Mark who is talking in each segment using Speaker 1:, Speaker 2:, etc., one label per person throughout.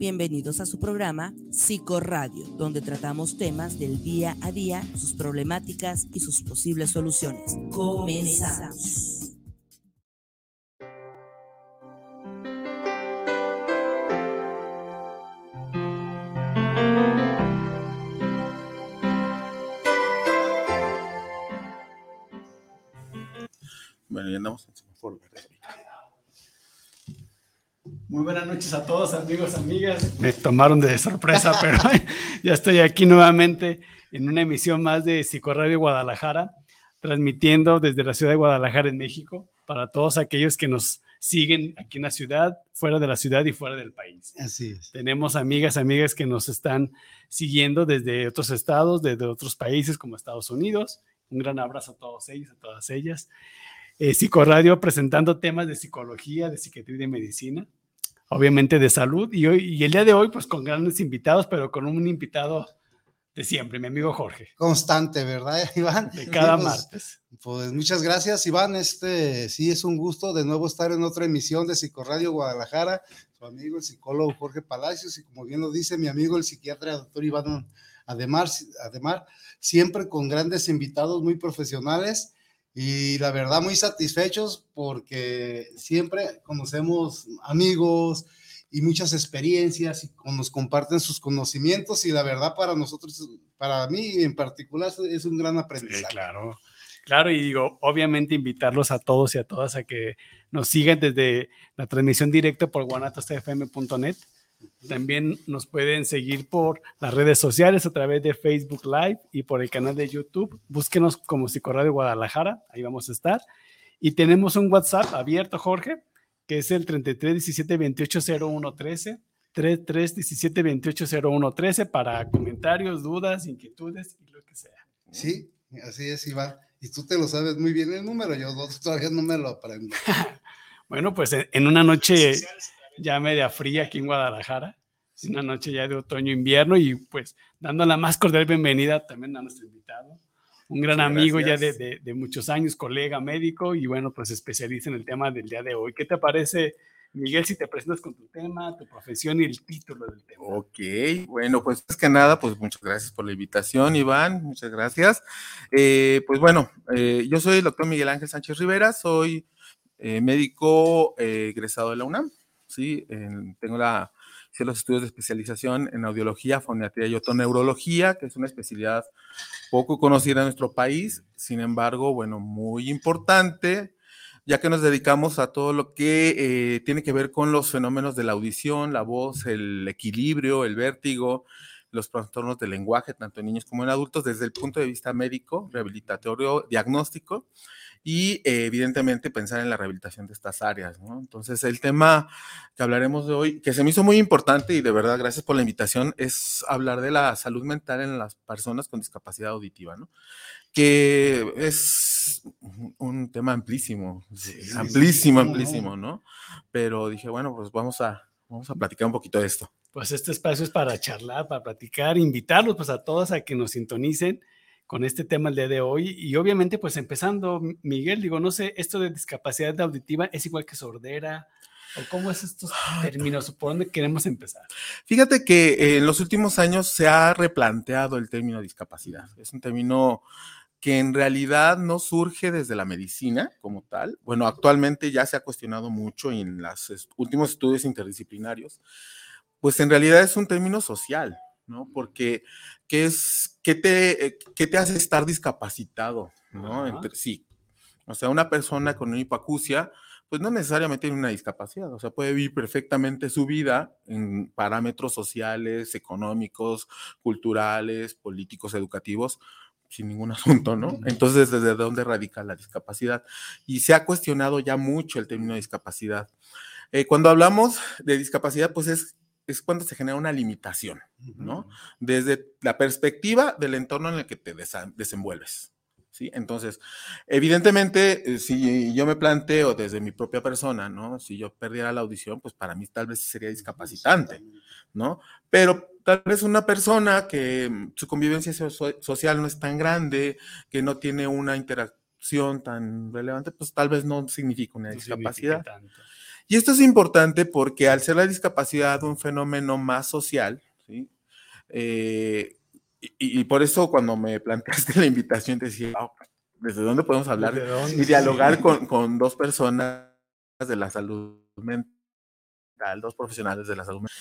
Speaker 1: Bienvenidos a su programa Psicoradio, donde tratamos temas del día a día, sus problemáticas y sus posibles soluciones. Comenzamos.
Speaker 2: Bueno, ya andamos en semáforo
Speaker 3: Muy buenas noches a todos, amigos, amigas. Me tomaron de sorpresa, pero ya estoy aquí nuevamente en una emisión más de Psicoradio Guadalajara, transmitiendo desde la ciudad de Guadalajara, en México, para todos aquellos que nos siguen aquí en la ciudad, fuera de la ciudad y fuera del país.
Speaker 4: Así es.
Speaker 3: Tenemos amigas, amigas que nos están siguiendo desde otros estados, desde otros países como Estados Unidos. Un gran abrazo a todos ellos, a todas ellas. Eh, Psicoradio presentando temas de psicología, de psiquiatría y de medicina, obviamente de salud. Y, hoy, y el día de hoy, pues con grandes invitados, pero con un invitado de siempre, mi amigo Jorge.
Speaker 4: Constante, ¿verdad, Iván?
Speaker 3: De cada
Speaker 4: pues,
Speaker 3: martes.
Speaker 4: Pues muchas gracias, Iván. Este sí es un gusto de nuevo estar en otra emisión de Psicoradio Guadalajara. Su amigo el psicólogo Jorge Palacios y como bien lo dice mi amigo el psiquiatra doctor Iván Ademar, Ademar siempre con grandes invitados muy profesionales y la verdad muy satisfechos porque siempre conocemos amigos y muchas experiencias y nos comparten sus conocimientos y la verdad para nosotros, para mí en particular es un gran aprendizaje.
Speaker 3: Sí, claro. Claro, y digo, obviamente invitarlos a todos y a todas a que nos sigan desde la transmisión directa por guanatosfm.net también nos pueden seguir por las redes sociales a través de Facebook Live y por el canal de YouTube. Búsquenos como Psicoradio Guadalajara, ahí vamos a estar. Y tenemos un WhatsApp abierto, Jorge, que es el 33 17 28 01 13. 33 17 28 01 13 para comentarios, dudas, inquietudes y lo que sea.
Speaker 4: Sí, así es, Iván. Y tú te lo sabes muy bien el número, yo todavía no me lo aprendo.
Speaker 3: bueno, pues en una noche ya media fría aquí en Guadalajara, una noche ya de otoño-invierno y pues dando la más cordial bienvenida también a nuestro invitado, un gran amigo ya de, de, muchos años, colega médico y bueno, pues especialista en el tema del día de hoy. ¿Qué te parece, Miguel, si te presentas con tu tema, tu profesión y el título del tema?
Speaker 2: Ok, bueno, pues es que nada, pues muchas gracias por la invitación, Iván, muchas gracias. Eh, pues bueno, eh, yo soy el doctor Miguel Ángel Sánchez Rivera, soy eh, médico egresado de la UNAM ¿sí? tengo la, los estudios de especialización en audiología, foniatría y otoneurología, que es una especialidad poco conocida en nuestro país, sin embargo, bueno, muy importante, ya que nos dedicamos a todo lo que eh, tiene que ver con los fenómenos de la audición, la voz, el equilibrio, el vértigo, los trastornos del lenguaje, tanto en niños como en adultos, desde el punto de vista médico, rehabilitatorio, diagnóstico y eh, evidentemente pensar en la rehabilitación de estas áreas. ¿no? Entonces, el tema que hablaremos de hoy, que se me hizo muy importante y de verdad gracias por la invitación, es hablar de la salud mental en las personas con discapacidad auditiva, ¿no? que es un tema amplísimo, amplísimo, amplísimo, ¿no? Pero dije, bueno, pues vamos a, vamos a platicar un poquito de esto.
Speaker 3: Pues este espacio es para charlar, para platicar, invitarlos pues a todos a que nos sintonicen con este tema el día de hoy. Y obviamente, pues empezando, Miguel, digo, no sé, esto de discapacidad auditiva es igual que sordera. ¿O cómo es estos términos? ¿Por dónde queremos empezar?
Speaker 2: Fíjate que en los últimos años se ha replanteado el término discapacidad. Es un término que en realidad no surge desde la medicina como tal. Bueno, actualmente ya se ha cuestionado mucho en los últimos estudios interdisciplinarios. Pues en realidad es un término social, ¿no? Porque ¿qué, es, qué, te, eh, qué te hace estar discapacitado, ¿no? Entre, sí. O sea, una persona con una hipoacusia, pues no necesariamente tiene una discapacidad, o sea, puede vivir perfectamente su vida en parámetros sociales, económicos, culturales, políticos, educativos, sin ningún asunto, ¿no? Entonces, ¿desde dónde radica la discapacidad? Y se ha cuestionado ya mucho el término discapacidad. Eh, cuando hablamos de discapacidad, pues es es cuando se genera una limitación, ¿no? Desde la perspectiva del entorno en el que te desenvuelves. ¿sí? Entonces, evidentemente, eh, si yo me planteo desde mi propia persona, ¿no? Si yo perdiera la audición, pues para mí tal vez sería discapacitante, ¿no? Pero tal vez una persona que mm, su convivencia social no es tan grande, que no tiene una interacción tan relevante, pues tal vez no significa una discapacidad. Y esto es importante porque al ser la discapacidad un fenómeno más social, ¿sí? Eh, y, por eso cuando me planteaste la invitación decía, oh, ¿desde dónde podemos hablar y dialogar con, con, dos personas de la salud mental, dos profesionales de la salud mental?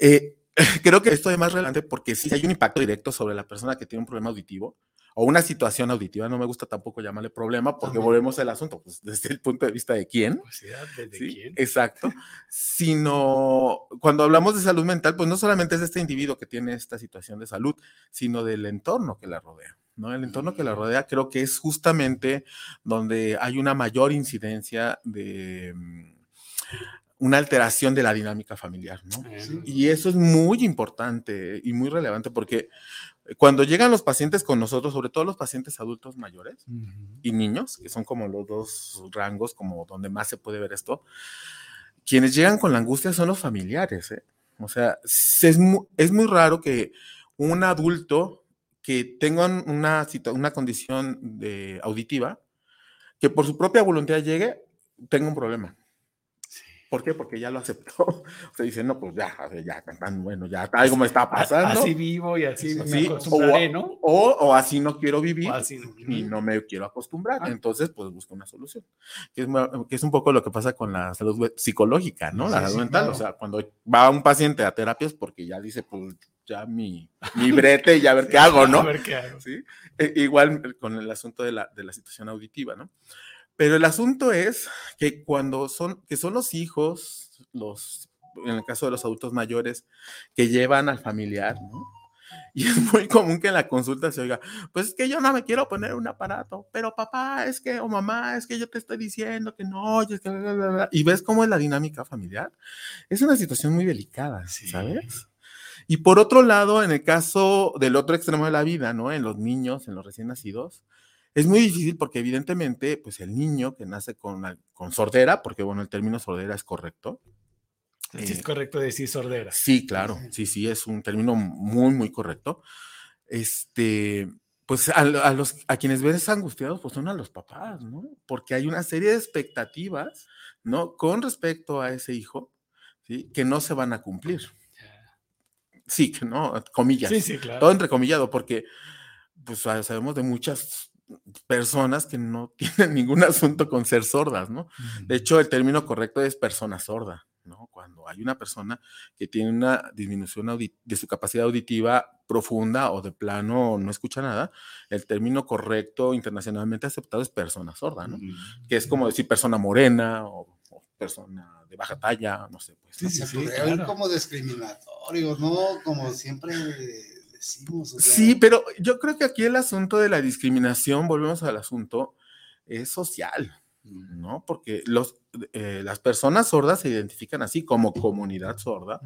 Speaker 2: Eh, creo que esto es más relevante porque sí hay un impacto directo sobre la persona que tiene un problema auditivo o una situación auditiva, no me gusta tampoco llamarle problema porque volvemos al asunto, pues desde el punto de vista de quién.
Speaker 3: Pues ¿desde quién?
Speaker 2: Exacto. Sino cuando hablamos de salud mental, pues no solamente es este individuo que tiene esta situación de salud, sino del entorno que la rodea. ¿no? El entorno que la mm. rodea creo que es justamente donde hay una mayor incidencia de mm, una alteración de la dinámica familiar, ¿no? Y eso es muy importante y muy relevante porque cuando llegan los pacientes con nosotros, sobre todo los pacientes adultos mayores y niños, que son como los dos rangos, como donde más se puede ver esto, quienes llegan con la angustia son los familiares. ¿eh? O sea, es muy, es muy raro que un adulto que tenga una, una condición de auditiva, que por su propia voluntad llegue, tenga un problema. ¿Por qué? Porque ya lo aceptó. Se dice, no, pues ya, ya, tan bueno, ya algo me está pasando.
Speaker 3: Así vivo y así me acostumbraré, ¿no?
Speaker 2: O, o, así no quiero vivir y no me quiero acostumbrar. Ah. Entonces, pues busco una solución. Que es, que es, un poco lo que pasa con la salud psicológica, ¿no? la salud mental. O sea, cuando va un paciente a terapias porque ya dice, pues ya mi, mi brete y a ver qué hago, ¿no?
Speaker 3: A ver qué hago.
Speaker 2: ¿Sí? E, igual con el asunto de la, de la situación auditiva, ¿no? Pero el asunto es que cuando son, que son los hijos, los, en el caso de los adultos mayores, que llevan al familiar, ¿no? Y es muy común que en la consulta se oiga, pues es que yo no me quiero poner un aparato, pero papá, es que, o mamá, es que yo te estoy diciendo que no, es que, y ves cómo es la dinámica familiar. Es una situación muy delicada, ¿sabes? Y por otro lado, en el caso del otro extremo de la vida, ¿no? En los niños, en los recién nacidos, es muy difícil porque evidentemente, pues el niño que nace con, con sordera, porque bueno, el término sordera es correcto.
Speaker 3: Sí, es eh, correcto decir sordera.
Speaker 2: Sí, claro, sí, sí, es un término muy, muy correcto. Este, pues a, los, a quienes ves angustiados, pues son a los papás, ¿no? Porque hay una serie de expectativas, ¿no? Con respecto a ese hijo, ¿sí? Que no se van a cumplir. Sí, que no, comillas.
Speaker 3: Sí, sí, claro.
Speaker 2: Todo entrecomillado, porque pues sabemos de muchas personas que no tienen ningún asunto con ser sordas, ¿no? De hecho, el término correcto es persona sorda, ¿no? Cuando hay una persona que tiene una disminución de su capacidad auditiva profunda o de plano no escucha nada, el término correcto internacionalmente aceptado es persona sorda, ¿no? Que es como decir persona morena o, persona de baja talla, no sé. Pues,
Speaker 4: sí, sí, sí, como discriminatorio, ¿no? Como siempre
Speaker 2: Sí, pero yo creo que aquí el asunto de la discriminación, volvemos al asunto, es social, ¿no? Porque los, eh, las personas sordas se identifican así como comunidad sorda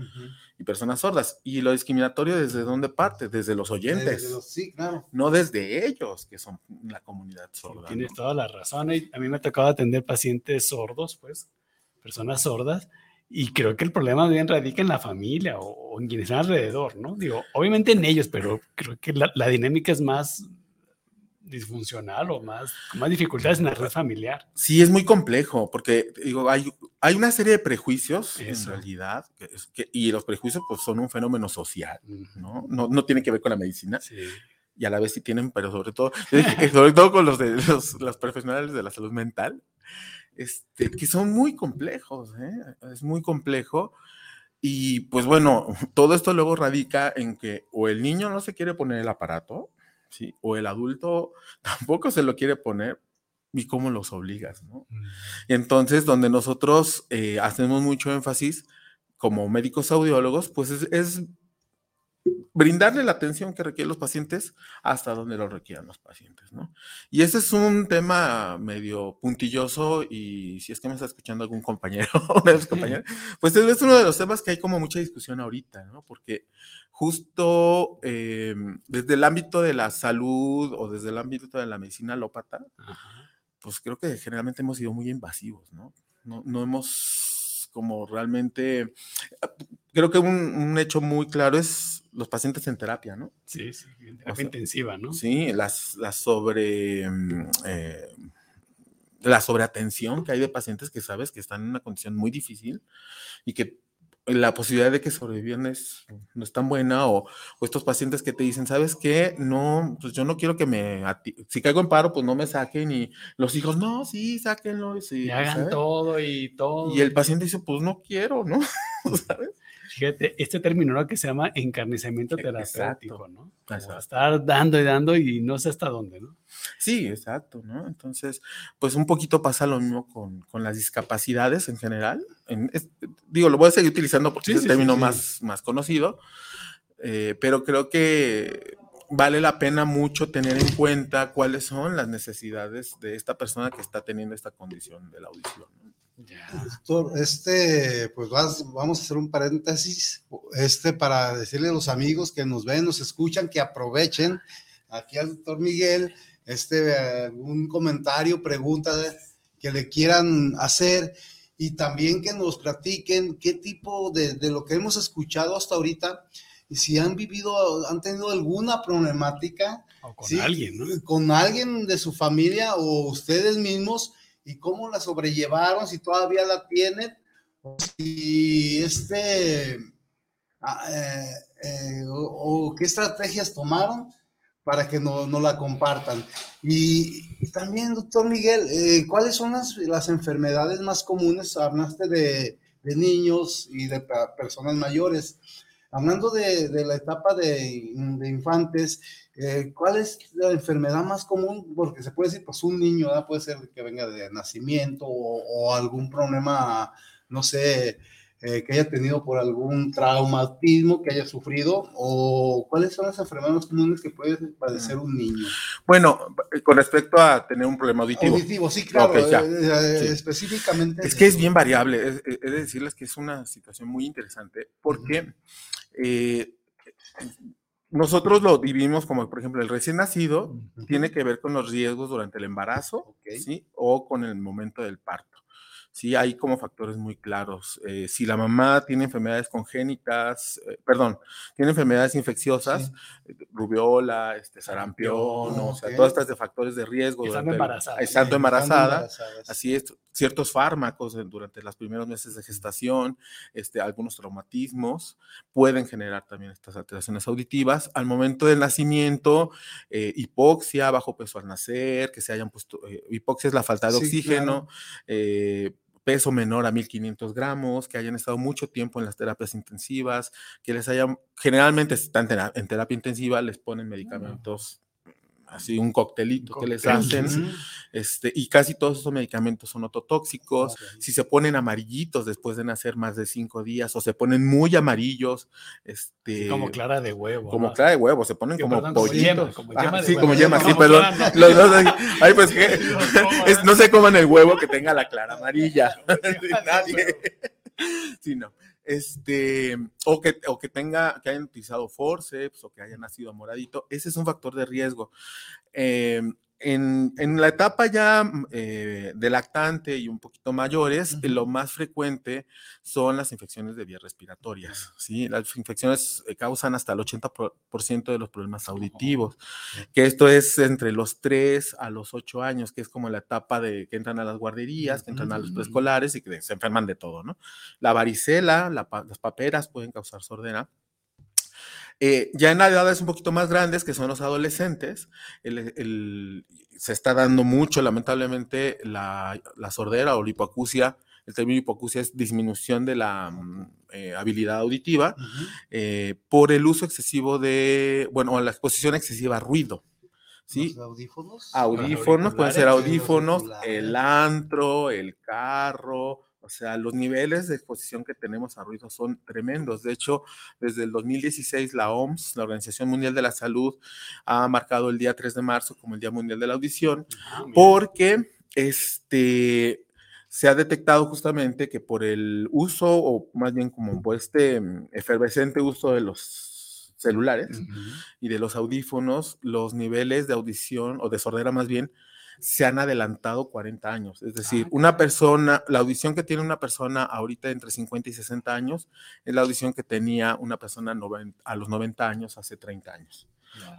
Speaker 2: y personas sordas. Y lo discriminatorio desde dónde parte? Desde los oyentes.
Speaker 4: sí, claro.
Speaker 2: No desde ellos, que son la comunidad sorda.
Speaker 3: tienes toda la razón. a mí me ha tocado atender pacientes sordos, pues, personas sordas y creo que el problema bien radica en la familia o, en quienes están alrededor, ¿no? Digo, obviamente en ellos, pero creo que la, dinámica es más disfuncional o más, con más dificultades en la red familiar.
Speaker 2: Sí, es muy complejo, porque digo, hay, hay una serie de prejuicios en realidad, y los prejuicios pues son un fenómeno social, ¿no? No, no tiene que ver con la medicina. Sí. Y a la vez sí tienen, pero sobre todo, sobre todo con los, de, los, los profesionales de la salud mental, este, que son muy complejos, ¿eh? es muy complejo. Y pues bueno, todo esto luego radica en que o el niño no se quiere poner el aparato, ¿sí? o el adulto tampoco se lo quiere poner, y cómo los obligas, ¿no? Mm. entonces, donde nosotros eh, hacemos mucho énfasis como médicos audiólogos, pues es, brindarle la atención que requieren los pacientes hasta donde lo requieran los pacientes, ¿no? Y ese es un tema medio puntilloso y si es que me está escuchando algún compañero o pues es uno de los temas que hay como mucha discusión ahorita, ¿no? Porque justo eh, desde el ámbito de la salud o desde el ámbito de la medicina alópata, pues creo que generalmente hemos sido muy invasivos, ¿no? No, no hemos como realmente, creo que un, hecho muy claro es los pacientes en terapia, ¿no?
Speaker 3: Sí, sí, en terapia intensiva, ¿no?
Speaker 2: Sí, las, las sobre... Mm, eh, la sobreatención que hay de pacientes que sabes que están en una condición muy difícil y que la posibilidad de que sobrevivan es, no es tan buena o, estos pacientes que te dicen, ¿sabes qué? No, pues yo no quiero que me, si caigo en paro, pues no me saquen y los hijos, no, sí, sáquenlo.
Speaker 3: Y, hagan todo y todo.
Speaker 2: Y el paciente dice, pues no quiero, ¿no? ¿Sabes?
Speaker 3: Fíjate, este término ¿no? que se llama encarnizamiento terapéutico, ¿no? estar dando y dando y no sé hasta dónde, ¿no?
Speaker 2: Sí, exacto, ¿no? Entonces, pues un poquito pasa lo mismo con, con las discapacidades en general. digo, lo voy a seguir utilizando porque es el término Más, más conocido, eh, pero creo que vale la pena mucho tener en cuenta cuáles son las necesidades de esta persona que está teniendo esta condición de la audición. ¿no?
Speaker 4: Doctor, este, pues vamos a hacer un paréntesis, este, para decirle a los amigos que nos ven, nos escuchan, que aprovechen aquí al doctor Miguel, este, un comentario, pregunta que le quieran hacer y también que nos platiquen qué tipo de, de lo que hemos escuchado hasta ahorita, y si han vivido, han tenido alguna problemática.
Speaker 3: O con alguien, ¿no?
Speaker 4: Con alguien de su familia o ustedes mismos y cómo la sobrellevaron, si todavía la tienen, si este, ah, eh, eh, o, qué estrategias tomaron para que no, no la compartan. Y, también, doctor Miguel, eh, ¿cuáles son las, las, enfermedades más comunes? Hablaste de, de niños y de personas mayores. Hablando de, de la etapa de, de infantes, eh, ¿Cuál es la enfermedad más común? Porque se puede decir, pues un niño, puede ser que venga de nacimiento o, algún problema, no sé, eh, que haya tenido por algún traumatismo que haya sufrido, o cuáles son las enfermedades más comunes que puede padecer un niño.
Speaker 2: Bueno, con respecto a tener un problema auditivo.
Speaker 4: Auditivo, sí, claro, eh, específicamente.
Speaker 2: Es que es bien variable, he de decirles que es una situación muy interesante, porque nosotros lo dividimos como, por ejemplo, el recién nacido tiene que ver con los riesgos durante el embarazo, ¿sí? O con el momento del parto. Sí, hay como factores muy claros. Eh, si la mamá tiene enfermedades congénitas, eh, perdón, tiene enfermedades infecciosas, eh, rubiola, este, sarampión, o sea, todas estas de factores de riesgo.
Speaker 3: Estando embarazada.
Speaker 2: estando embarazada. Así es, ciertos fármacos durante los primeros meses de gestación, este, algunos traumatismos pueden generar también estas alteraciones auditivas. Al momento del nacimiento, hipoxia, bajo peso al nacer, que se hayan puesto, hipoxia es la falta de oxígeno, peso menor a 1500 gramos, que hayan estado mucho tiempo en las terapias intensivas, que les hayan, generalmente están en terapia intensiva, les ponen medicamentos así un coctelito que les hacen, este, y casi todos esos medicamentos son ototóxicos, si se ponen amarillitos después de nacer más de cinco días, o se ponen muy amarillos, este...
Speaker 3: como clara de huevo.
Speaker 2: Como clara de huevo, se ponen como pollitos. Como yema, sí, como yema, sí, perdón. Los dos, ay, pues que, no se coman el huevo que tenga la clara amarilla. Nadie. Sí, no este, o que, o que tenga, que hayan utilizado forceps o que hayan nacido moradito, ese es un factor de riesgo. Em, en, en, la etapa ya mm, eh, de lactante y un poquito mayores, lo más frecuente son las infecciones de vías respiratorias. ¿sí? Las infecciones eh, causan hasta el 80% de los problemas auditivos, que esto es entre los 3 a los 8 años, que es como la etapa de que entran a las guarderías, que entran a los preescolares y que se enferman de todo. ¿no? La varicela, las paperas pueden causar sordera eh, ya en edades un poquito más grandes, que son los adolescentes, se está dando mucho, lamentablemente, la, sordera o la hipoacusia. El término hipoacusia es disminución de la mm, eh, habilidad auditiva eh, por el uso excesivo de, bueno, la exposición excesiva a ruido. ¿sí?
Speaker 4: audífonos?
Speaker 2: Audífonos, pueden ser audífonos, el antro, el carro, O sea, los niveles de exposición que tenemos a ruido son tremendos. De hecho, desde el 2016 la OMS, la Organización Mundial de la Salud, ha marcado el día 3 de marzo como el Día Mundial de la Audición,
Speaker 3: Ah,
Speaker 2: porque este, se ha detectado justamente que por el uso, o más bien como por este mm, efervescente uso de los celulares y de los audífonos, los niveles de audición o de sordera más bien se han adelantado 40 años. Es decir,
Speaker 3: Ah,
Speaker 2: una persona, la audición que tiene una persona ahorita entre 50 y 60 años es la audición que tenía una persona noven- a los 90 años hace 30 años.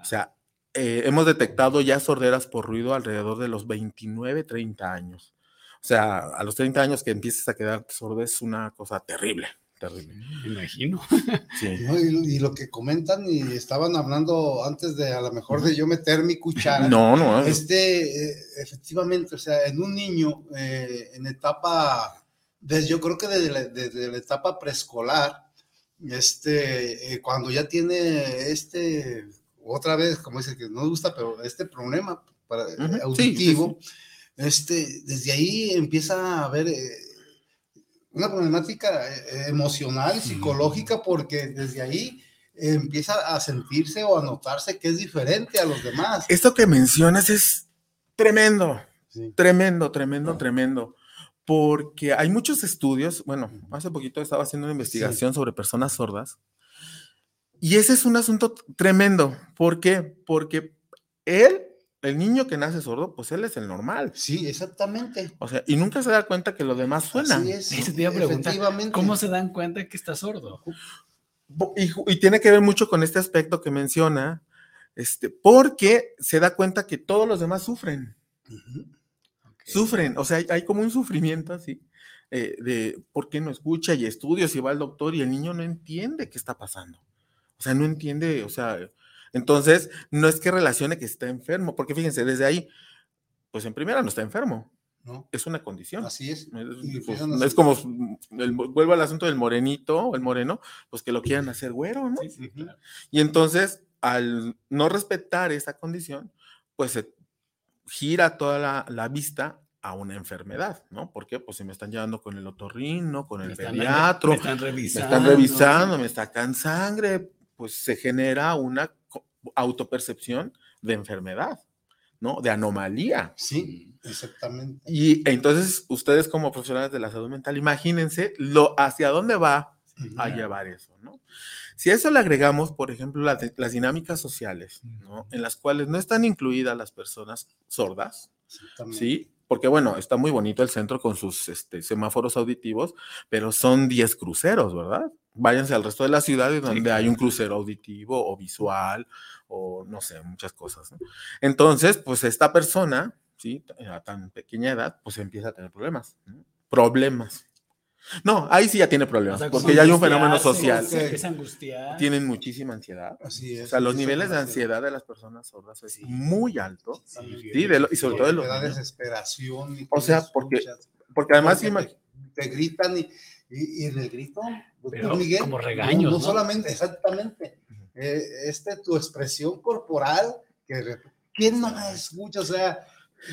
Speaker 2: O sea, eh, hemos detectado ya sorderas por ruido alrededor de los 29, 30 años. O sea, a los 30 años que empieces a quedar sordo es una cosa terrible, terrible.
Speaker 3: Me imagino.
Speaker 2: Sí.
Speaker 4: ¿no? Y, y lo que comentan y estaban hablando antes de a lo mejor de yo meter mi cuchara.
Speaker 2: No, no.
Speaker 4: Este, eh, efectivamente, o sea, en un niño eh, en etapa, desde, yo creo que desde la, desde la etapa preescolar, este, eh, cuando ya tiene este, otra vez, como dice que no gusta, pero este problema para,
Speaker 2: Ujú, sí, sí,
Speaker 4: auditivo, este, desde ahí empieza a haber eh, una problemática eh, emocional, psicológica, porque desde ahí empieza a sentirse o a notarse que es diferente a los demás.
Speaker 2: Esto que mencionas es tremendo,
Speaker 4: Sí.
Speaker 2: tremendo, tremendo, tremendo. Porque hay muchos estudios, bueno, hace poquito estaba haciendo una investigación sobre personas sordas. Y ese es un asunto tremendo. ¿Por qué? Porque él, el niño que nace sordo, pues él es el normal.
Speaker 4: Sí, exactamente.
Speaker 2: O sea, y nunca se da cuenta que lo demás suena.
Speaker 4: Así es.
Speaker 3: Eso te iba a preguntar,
Speaker 4: efectivamente.
Speaker 3: ¿Cómo se dan cuenta que está sordo?
Speaker 2: Y, tiene que ver mucho con este aspecto que menciona, este, porque se da cuenta que todos los demás sufren. Sufren, o sea, hay, hay como un sufrimiento así, eh, de por qué no escucha y estudios y va al doctor y el niño no entiende qué está pasando. O sea, no entiende, o sea, entonces no es que relacione que está enfermo, porque fíjense, desde ahí, pues en primera no está enfermo,
Speaker 4: ¿No?
Speaker 2: es una condición.
Speaker 4: Así es.
Speaker 2: Es, pues, es como, el- vuelvo al asunto del morenito o el moreno, pues que lo quieran hacer güero, ¿no?
Speaker 3: Sí, sí, claro.
Speaker 2: Y entonces, al no respetar esa condición, pues se gira toda la, la vista a una enfermedad, ¿no? Porque pues si me están llevando con el otorrino, con el
Speaker 3: Me están-
Speaker 2: pediatro,
Speaker 3: Me están
Speaker 2: me
Speaker 3: revisando.
Speaker 2: están revisando, me sacan sangre, pues se genera una autopercepción de enfermedad, ¿no? De anomalía.
Speaker 4: Sí, exactamente.
Speaker 2: Y entonces, ustedes como profesionales de la salud mental, imagínense lo, hacia dónde va a llevar eso, ¿no? Si a eso le agregamos, por ejemplo, la de- las dinámicas sociales, ¿no? En las cuales no están incluidas las personas sordas. ¿sí? Porque, bueno, está muy bonito el centro con sus este, semáforos auditivos, pero son 10 cruceros, ¿verdad? Váyanse al resto de la ciudad donde hay un crucero auditivo o visual o no sé, muchas cosas. ¿no? Entonces, pues esta persona, ¿sí? A tan pequeña edad, pues empieza a tener problemas. ¿no? Problemas. No, ahí sí ya tiene
Speaker 3: O
Speaker 2: problemas,
Speaker 3: sea,
Speaker 2: porque ya hay un fenómeno social.
Speaker 3: Se empieza a angustiar.
Speaker 2: Tienen muchísima ansiedad.
Speaker 4: Así es.
Speaker 2: O sea, los niveles de
Speaker 4: es
Speaker 2: ansiedad de las personas sordas es
Speaker 4: Sí.
Speaker 2: muy alto.
Speaker 4: Exactamente.
Speaker 2: Sí, de lo- y sobre todo de los
Speaker 4: Te da
Speaker 2: niños.
Speaker 4: desesperación. y
Speaker 2: O sea,
Speaker 4: no
Speaker 2: porque-
Speaker 4: escuchas,
Speaker 2: Porque además,
Speaker 4: porque te, te gritan y, y, y en el grito, doctor
Speaker 3: Pero
Speaker 4: Miguel,
Speaker 3: como regaños,
Speaker 4: no,
Speaker 3: ¿no?
Speaker 4: solamente, exactamente, eh, este, tu expresión corporal, que ¿quién no la escucha? O sea,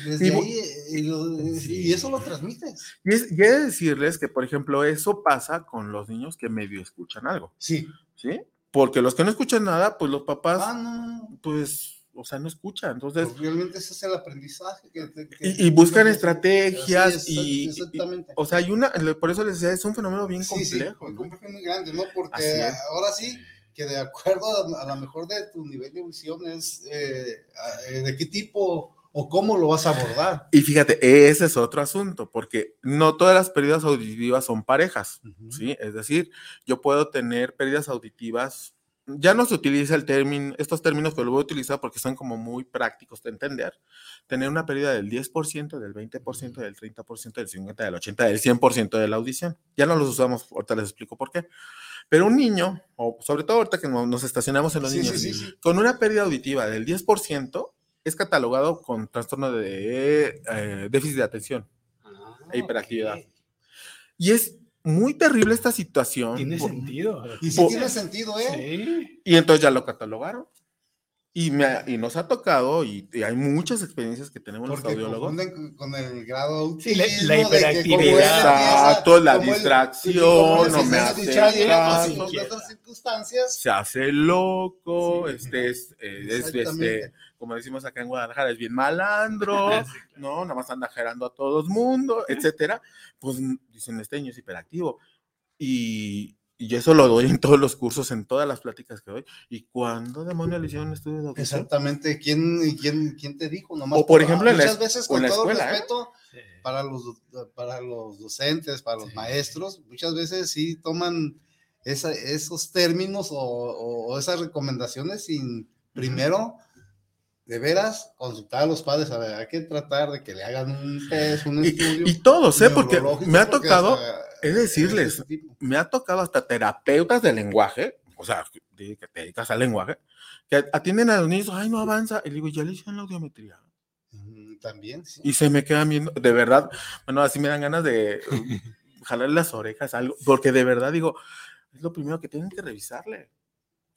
Speaker 4: desde
Speaker 2: Y vo-
Speaker 4: ahí, eh, y, lo- y eso lo transmites.
Speaker 2: y, es, y he de decirles que, por ejemplo, eso pasa con los niños que medio escuchan algo,
Speaker 4: Sí.
Speaker 2: ¿sí? Porque los que no escuchan nada, pues los papás,
Speaker 4: Ah, no.
Speaker 2: pues, o sea, no escuchan. Entonces,
Speaker 4: Pues realmente ese es el aprendizaje. Que, que-
Speaker 2: y, y buscan estrategias
Speaker 4: es,
Speaker 2: y, y-
Speaker 4: exactamente.
Speaker 2: o sea, hay una, por eso les decía, es un fenómeno bien
Speaker 4: Sí, sí,
Speaker 2: complejo.
Speaker 4: un
Speaker 2: ¿no?
Speaker 4: complejo muy grande, ¿no? Porque ahora sí, que de acuerdo a, a lo mejor de tu nivel de visión es eh, eh, de qué tipo o cómo lo vas a abordar.
Speaker 2: Y fíjate, ese es otro asunto, porque no todas las pérdidas auditivas son parejas. ¿sí? Es decir, yo puedo tener pérdidas auditivas, ya no se utiliza el término, estos términos, pero lo voy a utilizar porque son como muy prácticos de entender. Tener una pérdida del 10%, del 20%, del 30%, del 50%, del 80%, del 100% de la audición. Ya no los usamos, ahorita les explico por qué. Pero un niño, o sobre todo ahorita que no- nos estacionamos en los
Speaker 4: Sí,
Speaker 2: niños,
Speaker 4: sí, sí.
Speaker 2: con una pérdida auditiva del 10%, es catalogado con trastorno de eh, déficit de atención
Speaker 3: Ah,
Speaker 2: e hiperactividad.
Speaker 3: ok.
Speaker 2: Y es muy terrible esta situación.
Speaker 3: Tiene
Speaker 2: por-
Speaker 3: sentido.
Speaker 4: Y sí
Speaker 2: Po-
Speaker 4: tiene sentido, ¿eh?
Speaker 3: Sí.
Speaker 2: Y entonces ya lo catalogaron. Y, me, y nos ha tocado, y, y hay muchas experiencias que tenemos los
Speaker 4: Porque
Speaker 2: audiólogos.
Speaker 4: confunden con el grado
Speaker 3: Sí, la- la
Speaker 4: de que como
Speaker 3: hiperactividad.
Speaker 2: Exacto, la distracción,
Speaker 4: él
Speaker 2: no
Speaker 4: se
Speaker 2: me hace caso.
Speaker 4: circunstancias.
Speaker 2: se hace loco,
Speaker 3: Sí.
Speaker 2: este es, eh, es, este, como decimos acá en Guadalajara, es bien malandro, no, nada más anda gerando a todo el mundo, etcétera. Pues dicen, este niño es hiperactivo. Y, y eso lo doy en todos los cursos, en todas las pláticas que doy. ¿Y cuándo demonios le hicieron estudio de?
Speaker 4: Exactamente, ¿quién, quién, quién te dijo? Nomás
Speaker 2: O, por ejemplo, en la
Speaker 4: muchas
Speaker 2: es-
Speaker 4: veces con
Speaker 2: en la
Speaker 4: todo
Speaker 2: escuela, ¿eh?
Speaker 4: respeto para los, para los docentes, para los
Speaker 3: Sí.
Speaker 4: maestros, muchas veces sí toman esa- esos términos o, o- o esas recomendaciones sin primero, de veras, consultar a los padres. A ver, hay que tratar de que le hagan un test, un
Speaker 2: Y,
Speaker 4: estudio.
Speaker 2: y todos, ¿eh? Porque me ha tocado,
Speaker 4: hasta
Speaker 2: es decirles,
Speaker 4: este
Speaker 2: me ha tocado hasta terapeutas de lenguaje, o sea, que te dedicas al lenguaje, que atienden a los niños, ay, no avanza, y digo, ya le hicieron la audiometría.
Speaker 4: Mm, También, sí.
Speaker 2: Y se me quedan viendo, de verdad, bueno, así me dan ganas de jalarle las orejas, algo, porque de verdad digo, es lo primero que tienen que revisarle.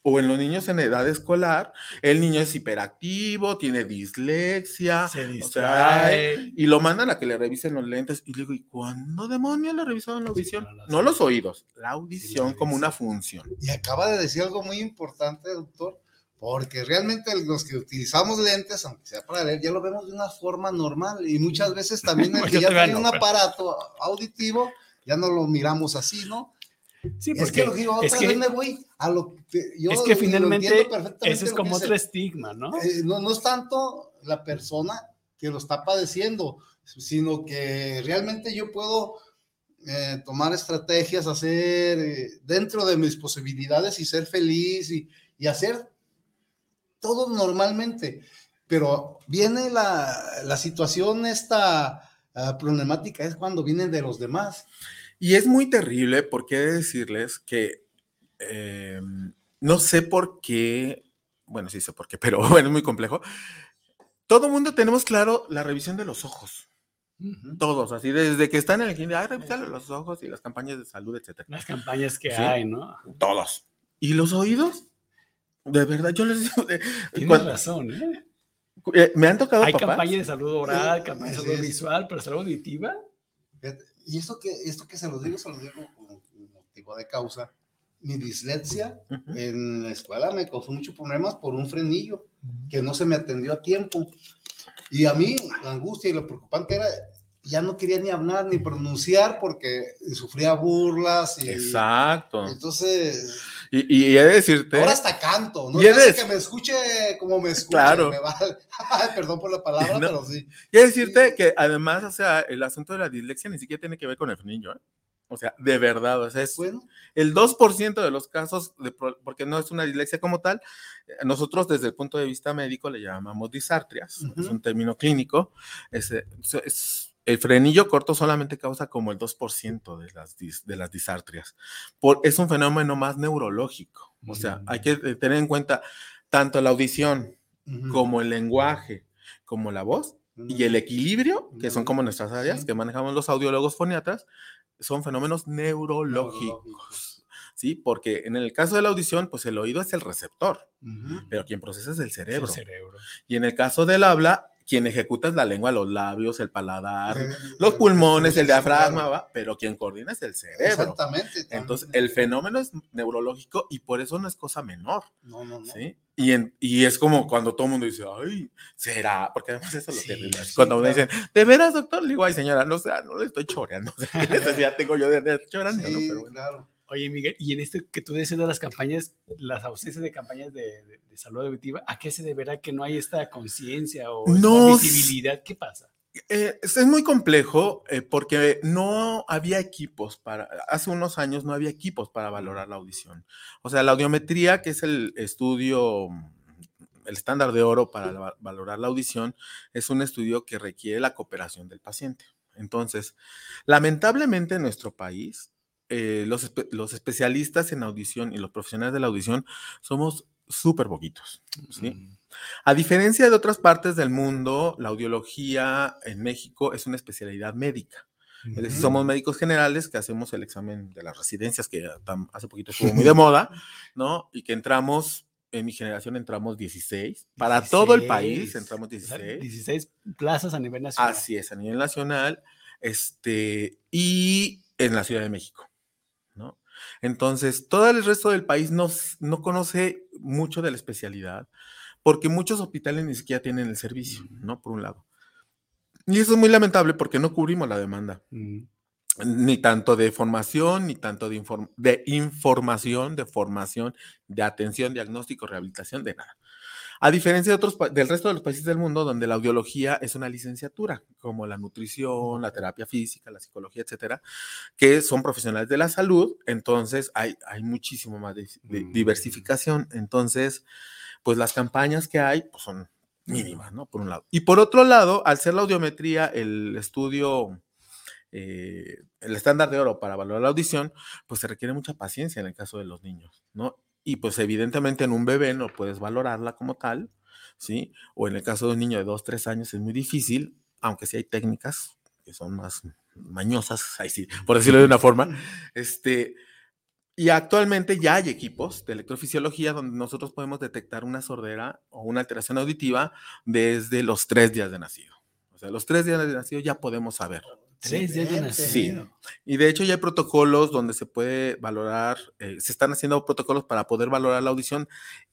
Speaker 2: O en los niños en edad escolar, el niño es hiperactivo, tiene dislexia,
Speaker 3: Se
Speaker 2: o sea,
Speaker 3: distrae.
Speaker 2: y lo mandan a que le revisen los lentes. Y le digo, ¿y cuándo demonios le revisaron la audición?
Speaker 3: no, la
Speaker 2: No los oídos, la audición como
Speaker 3: audición.
Speaker 2: una función.
Speaker 4: Y acaba de decir algo muy importante, doctor, porque realmente los que utilizamos lentes, aunque sea para leer, ya lo vemos de una forma normal y muchas veces también el que ya tiene
Speaker 3: no,
Speaker 4: un
Speaker 3: pero-
Speaker 4: aparato auditivo, ya no lo miramos así, ¿no?
Speaker 3: Sí,
Speaker 4: es
Speaker 3: porque
Speaker 4: que lo digo,
Speaker 3: es
Speaker 4: otra
Speaker 3: que-
Speaker 4: vez me voy a lo que yo
Speaker 3: es que finalmente ese es como otro estigma, ¿no?
Speaker 4: Eh, no, no es tanto la persona que lo está padeciendo, sino que realmente yo puedo eh, tomar estrategias, hacer eh, dentro de mis posibilidades y ser feliz y, y hacer todo normalmente. Pero viene la, la situación, esta ah, problemática es cuando viene de los demás.
Speaker 2: Y es muy terrible porque he de decirles que eh, no sé por qué, bueno, sí sé por qué, pero bueno, es muy complejo. Todo mundo tenemos claro la revisión de los ojos. Todos, así desde que están en el ay, revisarle los ojos y las campañas de salud, etcétera.
Speaker 3: Las campañas que
Speaker 2: Sí.
Speaker 3: hay, ¿no?
Speaker 2: Todos. ¿Y los oídos? De verdad, yo les digo, de-
Speaker 3: Tienes
Speaker 2: cuando-
Speaker 3: razón, ¿eh?
Speaker 2: eh, me han tocado
Speaker 3: Hay
Speaker 2: papás.
Speaker 3: campaña de salud oral, campaña de salud visual, pero salud auditiva.
Speaker 4: Fíjate, Y esto que, esto que se los digo, se los digo con con motivo de causa. Mi dislexia en la escuela me causó muchos problemas por un frenillo que no se me atendió a tiempo. Y a mí la angustia y lo preocupante era, ya no quería ni hablar ni pronunciar porque sufría burlas y
Speaker 2: Exacto.
Speaker 4: entonces
Speaker 2: Y, y he de decirte,
Speaker 4: ahora hasta canto, no
Speaker 2: Y
Speaker 4: es
Speaker 2: eres-
Speaker 4: que me escuche como me escuche,
Speaker 2: Claro.
Speaker 4: me perdón por la palabra,
Speaker 2: No.
Speaker 4: pero sí.
Speaker 2: y he de decirte que además, o sea, el asunto de la dislexia ni siquiera tiene que ver con el frenillo, ¿eh? O sea, de verdad, o sea, es
Speaker 4: Bueno,
Speaker 2: el 2% de los casos, de, porque no es una dislexia como tal, eh, nosotros desde el punto de vista médico le llamamos disartrias, es un término clínico, es- el frenillo corto solamente causa como el 2% de las, dis- de las disartrias, por, es un fenómeno más neurológico, o sea, hay que eh, tener en cuenta tanto la audición como el lenguaje, como la voz, y el equilibrio, que son como nuestras áreas
Speaker 4: Sí.
Speaker 2: que manejamos los audiólogos foniatras, son fenómenos neurológicos. ¿Sí? Porque en el caso de la audición, pues el oído es el receptor, pero quien procesa es el
Speaker 3: Es
Speaker 2: cerebro.
Speaker 3: el cerebro.
Speaker 2: Y en el caso del habla, quien ejecuta es la lengua, los labios, el paladar,
Speaker 4: Eh,
Speaker 2: los pulmones, el diafragma. ¿va? pero quien coordina es el cerebro.
Speaker 4: Exactamente.
Speaker 2: Entonces, el fenómeno es neurológico y por eso no es cosa menor.
Speaker 4: No, no, no.
Speaker 2: ¿sí? Y, en- y es como cuando todo el mundo dice, ay, será, porque además eso es lo
Speaker 3: Sí,
Speaker 2: terrible.
Speaker 3: sí,
Speaker 2: cuando me
Speaker 4: claro.
Speaker 2: dicen, ¿de veras, doctor? Le digo, ay, señora, no, sé, no le estoy choreando. O sea, ¿qué necesidad tengo yo de andar choreando? no?
Speaker 4: Sí,
Speaker 2: Pero bueno.
Speaker 4: claro.
Speaker 3: Oye, Miguel, y en esto que tú dices de las campañas, las ausencias de campañas de, de- de salud auditiva, ¿a qué se deberá que no hay esta conciencia o
Speaker 2: No,
Speaker 3: esta visibilidad? ¿Qué pasa?
Speaker 2: Eh, es muy complejo eh, porque no había equipos para, hace unos años no había equipos para valorar la audición. O sea, la audiometría, que es el estudio, el estándar de oro para la- valorar la audición, es un estudio que requiere la cooperación del paciente. Entonces, lamentablemente en nuestro país, eh, los, espe- los especialistas en audición y los profesionales de la audición somos súper poquitos. ¿sí?
Speaker 3: Mm,
Speaker 2: A diferencia de otras partes del mundo, la audiología en México es una especialidad médica. Es decir, somos médicos generales que hacemos el examen de las residencias, que hace poquito estuvo muy de moda, ¿no? Y que entramos en mi generación entramos 16. Para todo el país entramos 16.
Speaker 3: 16 plazas a nivel nacional.
Speaker 2: Así es, a nivel nacional. Este, y en la Ciudad de México. Entonces, todo el resto del país no, no conoce mucho de la especialidad, porque muchos hospitales ni siquiera tienen el servicio, ¿no? Por un lado. Y eso es muy lamentable porque no cubrimos la demanda.
Speaker 3: Mm.
Speaker 2: Ni tanto de formación, ni tanto de, inform- de información, de formación, de atención, diagnóstico, rehabilitación, de nada. A diferencia de otros, del resto de los países del mundo, donde la audiología es una licenciatura, como la nutrición, la terapia física, la psicología, etcétera, que son profesionales de la salud, entonces hay, hay muchísimo más de- de
Speaker 3: Mm.
Speaker 2: diversificación. Entonces, pues las campañas que hay pues son mínimas, ¿no? Por un lado. Y por otro lado, al ser la audiometría el estudio, eh, el estándar de oro para valorar la audición, pues se requiere mucha paciencia en el caso de los niños, ¿no? Y pues evidentemente en un bebé no puedes valorarla como tal, ¿sí? O en el caso de un niño de 2, 3 años es muy difícil, aunque sí hay técnicas que son más mañosas, ahí sí, por decirlo de una forma, este, y actualmente ya hay equipos de electrofisiología donde nosotros podemos detectar una sordera o una alteración auditiva desde los tres días de nacido. O sea, los tres días de nacido ya podemos saber.
Speaker 3: Tres días de nacido.
Speaker 2: Y de hecho ya hay protocolos donde se puede valorar, eh, se están haciendo protocolos para poder valorar la audición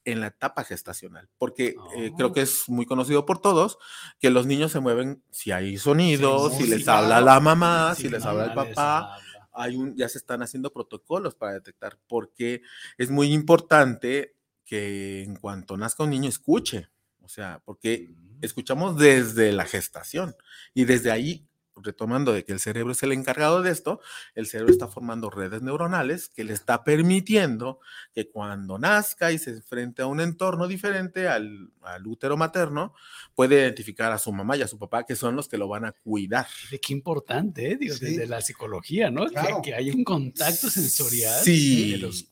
Speaker 2: en la etapa gestacional, porque eh, creo
Speaker 3: Oh.
Speaker 2: que es muy conocido por todos que los niños se mueven si hay sonidos,
Speaker 4: Sí,
Speaker 2: si
Speaker 4: sí,
Speaker 2: les habla la mamá,
Speaker 3: Sí,
Speaker 2: si les habla el papá, hay un, ya se están haciendo protocolos para detectar, porque es muy importante que en cuanto nazca un niño escuche, o sea, porque escuchamos desde la gestación y desde ahí, retomando de que el cerebro es el encargado de esto, el cerebro está formando redes neuronales que le está permitiendo que cuando nazca y se enfrente a un entorno diferente al, al útero materno, puede identificar a su mamá y a su papá, que son los que lo van a cuidar.
Speaker 3: De qué importante, ¿eh? Digo,
Speaker 4: Sí.
Speaker 3: desde la psicología, ¿no? Que-
Speaker 4: Claro.
Speaker 3: Que, hay un contacto sensorial
Speaker 2: Sí.
Speaker 3: de los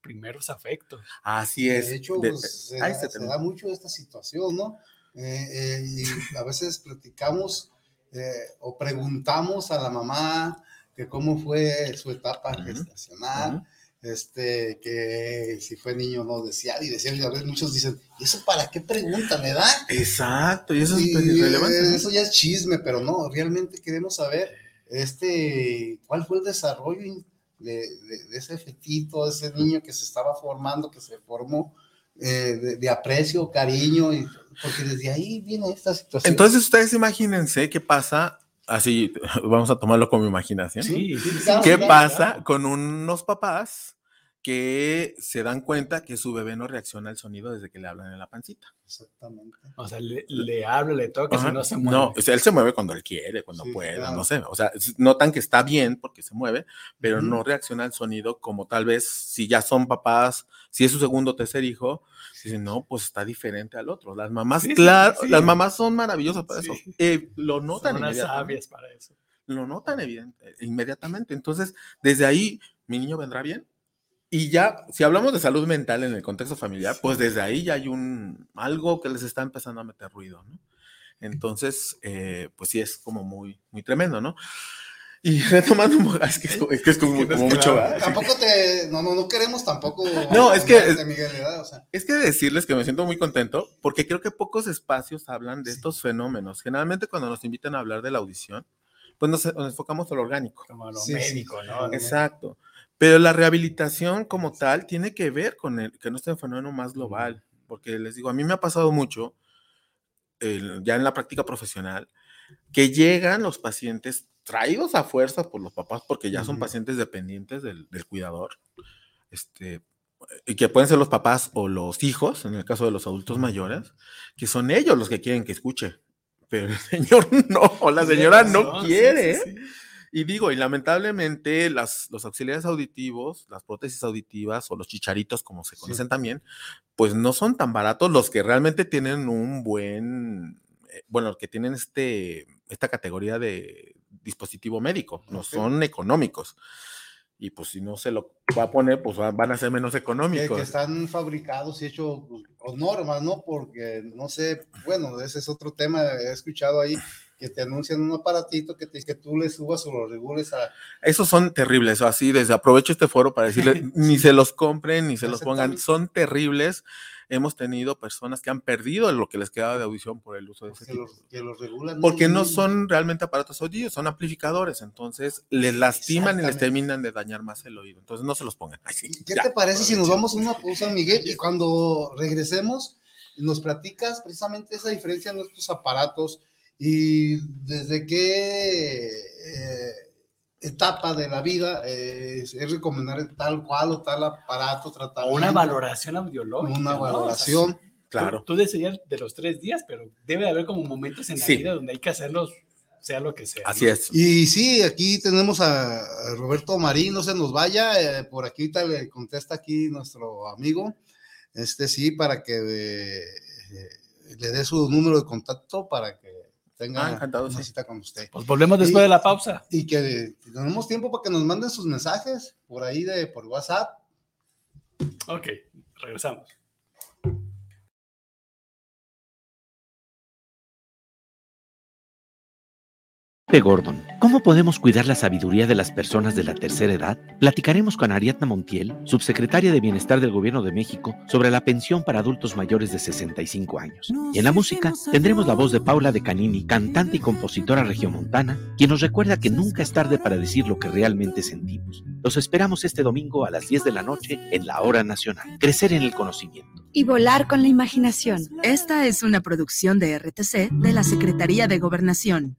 Speaker 3: primeros afectos.
Speaker 2: Así es.
Speaker 4: De hecho,
Speaker 2: De-
Speaker 4: pues, se,
Speaker 2: ahí
Speaker 4: da,
Speaker 2: se
Speaker 4: se da mucho esta situación, ¿no? Eh, eh, y a veces platicamos eh, o preguntamos a la mamá que cómo fue su etapa
Speaker 2: Ujú,
Speaker 4: gestacional, este, que si fue niño no deseado, y decían, y a veces muchos dicen, ¿y eso para qué preguntan, verdad?
Speaker 2: Exacto, y eso es
Speaker 4: Y,
Speaker 2: pues, irrelevante.
Speaker 4: Eso ya es chisme, pero no, realmente queremos saber este, cuál fue el desarrollo de- de ese fetito, de ese niño que se estaba formando, que se formó eh, de, de aprecio, cariño, y, porque desde ahí viene esta situación.
Speaker 2: Entonces ustedes imagínense qué pasa, así vamos a tomarlo como imaginación.
Speaker 3: Sí, sí,
Speaker 2: ¿Qué pasa
Speaker 3: claro.
Speaker 2: con unos papás que se dan cuenta que su bebé no reacciona al sonido desde que le hablan en la pancita?
Speaker 4: Exactamente.
Speaker 3: O sea, le, le habla, le toca, si no se mueve.
Speaker 2: No, o sea, él se mueve cuando él quiere, cuando
Speaker 4: Sí,
Speaker 2: pueda,
Speaker 4: claro.
Speaker 2: no sé. O sea, notan que está bien porque se mueve, pero no reacciona al sonido como tal vez si ya son papás, si es su segundo o tercer hijo, dicen, no, pues está diferente al otro. Las mamás,
Speaker 3: Sí,
Speaker 2: claro,
Speaker 3: sí.
Speaker 2: las mamás son maravillosas para
Speaker 3: Sí.
Speaker 2: eso. Eh, lo notan
Speaker 3: Son
Speaker 2: inmediatamente.
Speaker 3: sabias para eso.
Speaker 2: Lo notan evidente, inmediatamente. Entonces, desde ahí, mi niño vendrá bien. Y ya, si hablamos de salud mental en el contexto familiar, pues desde ahí ya hay un algo que les está empezando a meter ruido, ¿no? Entonces, eh, pues sí es como muy, muy tremendo, ¿no? Y retomando, es que es, como- es que es como,
Speaker 3: Es que no
Speaker 2: como mucho.
Speaker 4: Tampoco te, no, no, no queremos tampoco.
Speaker 2: No, es que-
Speaker 4: Miguel. O sea,
Speaker 2: Es que decirles que me siento muy contento porque creo que pocos espacios hablan de
Speaker 4: Sí.
Speaker 2: estos fenómenos. Generalmente cuando nos invitan a hablar de la audición, pues nos, nos enfocamos en lo orgánico.
Speaker 3: Como lo
Speaker 4: Sí, sí.
Speaker 3: médico, ¿no?
Speaker 2: Exacto. Pero la rehabilitación como tal tiene que ver con el, que no es un fenómeno más global, porque les digo, a mí me ha pasado mucho, el- ya en la práctica profesional, que llegan los pacientes traídos a fuerza por los papás, porque ya son
Speaker 4: Ujú.
Speaker 2: pacientes dependientes del, del cuidador, este, y que pueden ser los papás o los hijos, en el caso de los adultos mayores, que son ellos los que quieren que escuche, pero el señor no, o la señora no
Speaker 3: Sí,
Speaker 2: quiere.
Speaker 3: sí, sí.
Speaker 2: Y digo, y lamentablemente las, los auxiliares auditivos, las prótesis auditivas o los chicharitos, como se
Speaker 4: Sí.
Speaker 2: conocen también, pues no son tan baratos los que realmente tienen un buen, eh, bueno, que tienen este, esta categoría de dispositivo médico, no
Speaker 4: Ok.
Speaker 2: son económicos. Y pues si no se lo va a poner, pues va- van a ser menos
Speaker 4: que,
Speaker 2: económicos.
Speaker 4: que están fabricados y hechos pues, con normas, ¿no? Porque no sé, bueno, ese es otro tema, he escuchado ahí que te anuncian un aparatito que, te, que tú le subas o lo regules a...
Speaker 2: Esos son terribles, así desde aprovecho este foro para decirle, ni se los compren, ni se los pongan, son terribles. hemos tenido personas que han perdido lo que les quedaba de audición por el uso de ese
Speaker 4: que
Speaker 2: tipo.
Speaker 4: los, que los regulan.
Speaker 2: Porque no son realmente aparatos auditivos, son amplificadores, entonces les lastiman y les terminan de dañar más el oído. Entonces no se los pongan. Ay, sí,
Speaker 4: ¿Qué
Speaker 2: ya.
Speaker 4: te parece si nos vamos a una pausa, Miguel? Y cuando regresemos, nos platicas precisamente esa diferencia en nuestros aparatos y desde qué eh, etapa de la vida eh, es recomendar tal cual o tal aparato, tratamiento.
Speaker 3: una valoración audiológica.
Speaker 4: Una
Speaker 3: ¿no? O sea,
Speaker 4: valoración.
Speaker 2: Claro.
Speaker 3: Tú, tú decías de los tres días, pero debe de haber como momentos en la
Speaker 2: Sí.
Speaker 3: vida donde hay que hacerlos, sea lo que sea.
Speaker 2: Así
Speaker 3: ¿no?
Speaker 2: es.
Speaker 4: Y sí, aquí tenemos a Roberto Marín, no se nos vaya, eh, por aquí ahorita le contesta aquí nuestro amigo, este sí, para que eh, le dé su número de contacto para que tenga
Speaker 2: Ah, encantado,
Speaker 4: una
Speaker 2: sí.
Speaker 4: cita con usted.
Speaker 3: Pues volvemos después
Speaker 4: Y-
Speaker 3: de la pausa.
Speaker 4: Y que tenemos tiempo para que nos manden sus mensajes por ahí de por WhatsApp.
Speaker 3: Ok, regresamos.
Speaker 5: de Gordon. ¿Cómo podemos cuidar la sabiduría de las personas de la tercera edad? Platicaremos con Ariadna Montiel, subsecretaria de Bienestar del Gobierno de México, sobre la pensión para adultos mayores de 65 años. Y en la música tendremos la voz de Paula de Canini, cantante y compositora regiomontana, quien nos recuerda que nunca es tarde para decir lo que realmente sentimos. Los esperamos este domingo a las 10 de la noche en la Hora Nacional. Crecer en el conocimiento.
Speaker 6: y volar con la imaginación.
Speaker 7: Esta es una producción de RTC de la Secretaría de Gobernación.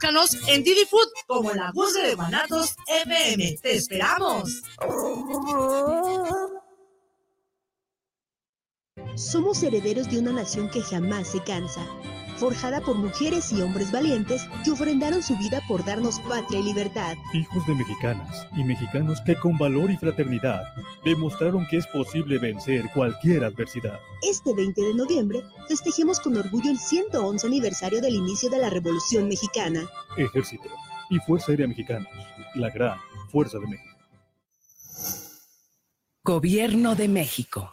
Speaker 8: búscanos en Didi Food como la Guzga de Guanatos FM. ¡Te esperamos!
Speaker 9: Somos herederos de una nación que jamás se cansa, forjada por mujeres y hombres valientes que ofrendaron su vida por darnos patria y libertad.
Speaker 10: Hijos de mexicanas y mexicanos que con valor y fraternidad demostraron que es posible vencer cualquier adversidad.
Speaker 9: Este 20 de noviembre festejemos con orgullo el 111 aniversario del inicio de la Revolución Mexicana.
Speaker 10: Ejército y Fuerza Aérea Mexicanos, la gran Fuerza de México.
Speaker 1: Gobierno de México.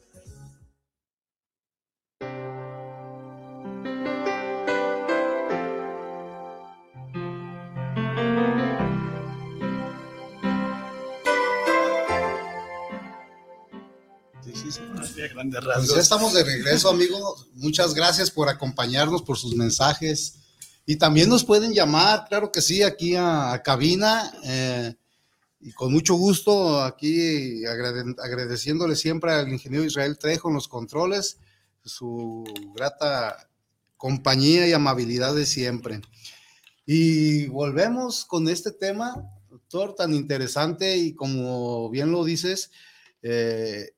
Speaker 3: Así a grandes
Speaker 4: Pues
Speaker 3: rasgos.
Speaker 4: ya estamos de regreso, amigo. Muchas gracias por acompañarnos, por sus mensajes. Y también nos pueden llamar, claro que sí, aquí a, a cabina. eh, y con mucho gusto, aquí agrade- agradeciéndole siempre al ingeniero Israel Trejo en los controles, su grata compañía y amabilidad de siempre. Y volvemos con este tema, doctor, tan interesante y como bien lo dices, eh,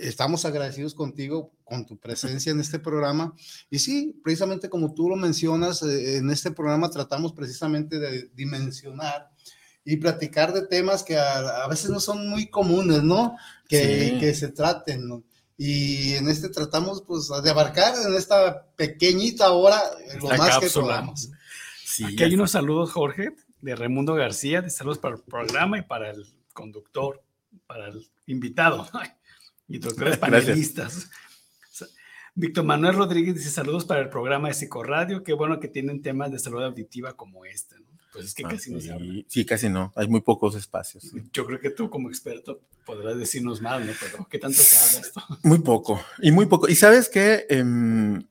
Speaker 4: estamos agradecidos contigo con tu presencia en este programa. Y sí, precisamente como tú lo mencionas, eh, en este programa tratamos precisamente de dimensionar y platicar de temas que a, a veces no son muy comunes, ¿no? Que,
Speaker 2: Sí.
Speaker 4: que se traten, ¿no? Y en este tratamos pues de abarcar en esta pequeñita hora lo
Speaker 3: La
Speaker 4: más que
Speaker 3: cápsula.
Speaker 4: podamos.
Speaker 2: Sí,
Speaker 3: Aquí hay unos saludos, Jorge, de Raimundo García, de saludos para el programa y para el conductor, para el invitado y
Speaker 2: Gracias.
Speaker 3: panelistas. Víctor Manuel Rodríguez dice saludos para el programa de Psicoradio. Qué bueno que tienen temas de salud auditiva como este. ¿no? Pues es que
Speaker 2: Ah,
Speaker 3: casi no se habla.
Speaker 2: sí, sí, casi no. Hay muy pocos espacios. sí.
Speaker 3: Yo creo que tú como experto podrás decirnos más, ¿no? Pero ¿qué tanto se habla esto?
Speaker 2: Muy poco, y muy poco. Y sabes qué, Em,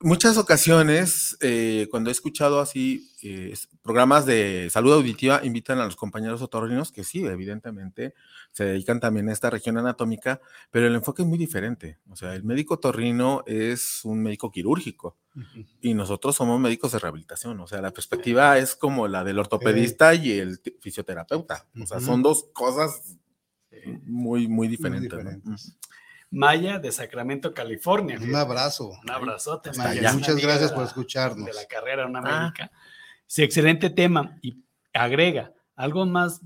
Speaker 2: muchas ocasiones, eh, cuando he escuchado así eh, programas de salud auditiva, invitan a los compañeros otorrinos que sí, evidentemente, se dedican también a esta región anatómica, pero el enfoque es muy diferente. O sea, el médico otorrino es un médico quirúrgico y nosotros somos médicos de rehabilitación. O sea, la perspectiva es como la del ortopedista y el fisioterapeuta. O sea, son dos cosas muy, muy diferentes. ¿no?
Speaker 3: Maya de Sacramento, California.
Speaker 4: Un abrazo.
Speaker 3: Un abrazote,
Speaker 4: Maya. Muchas gracias por escucharnos.
Speaker 3: De la carrera, una médica. Sí, excelente tema. Y agrega algo más,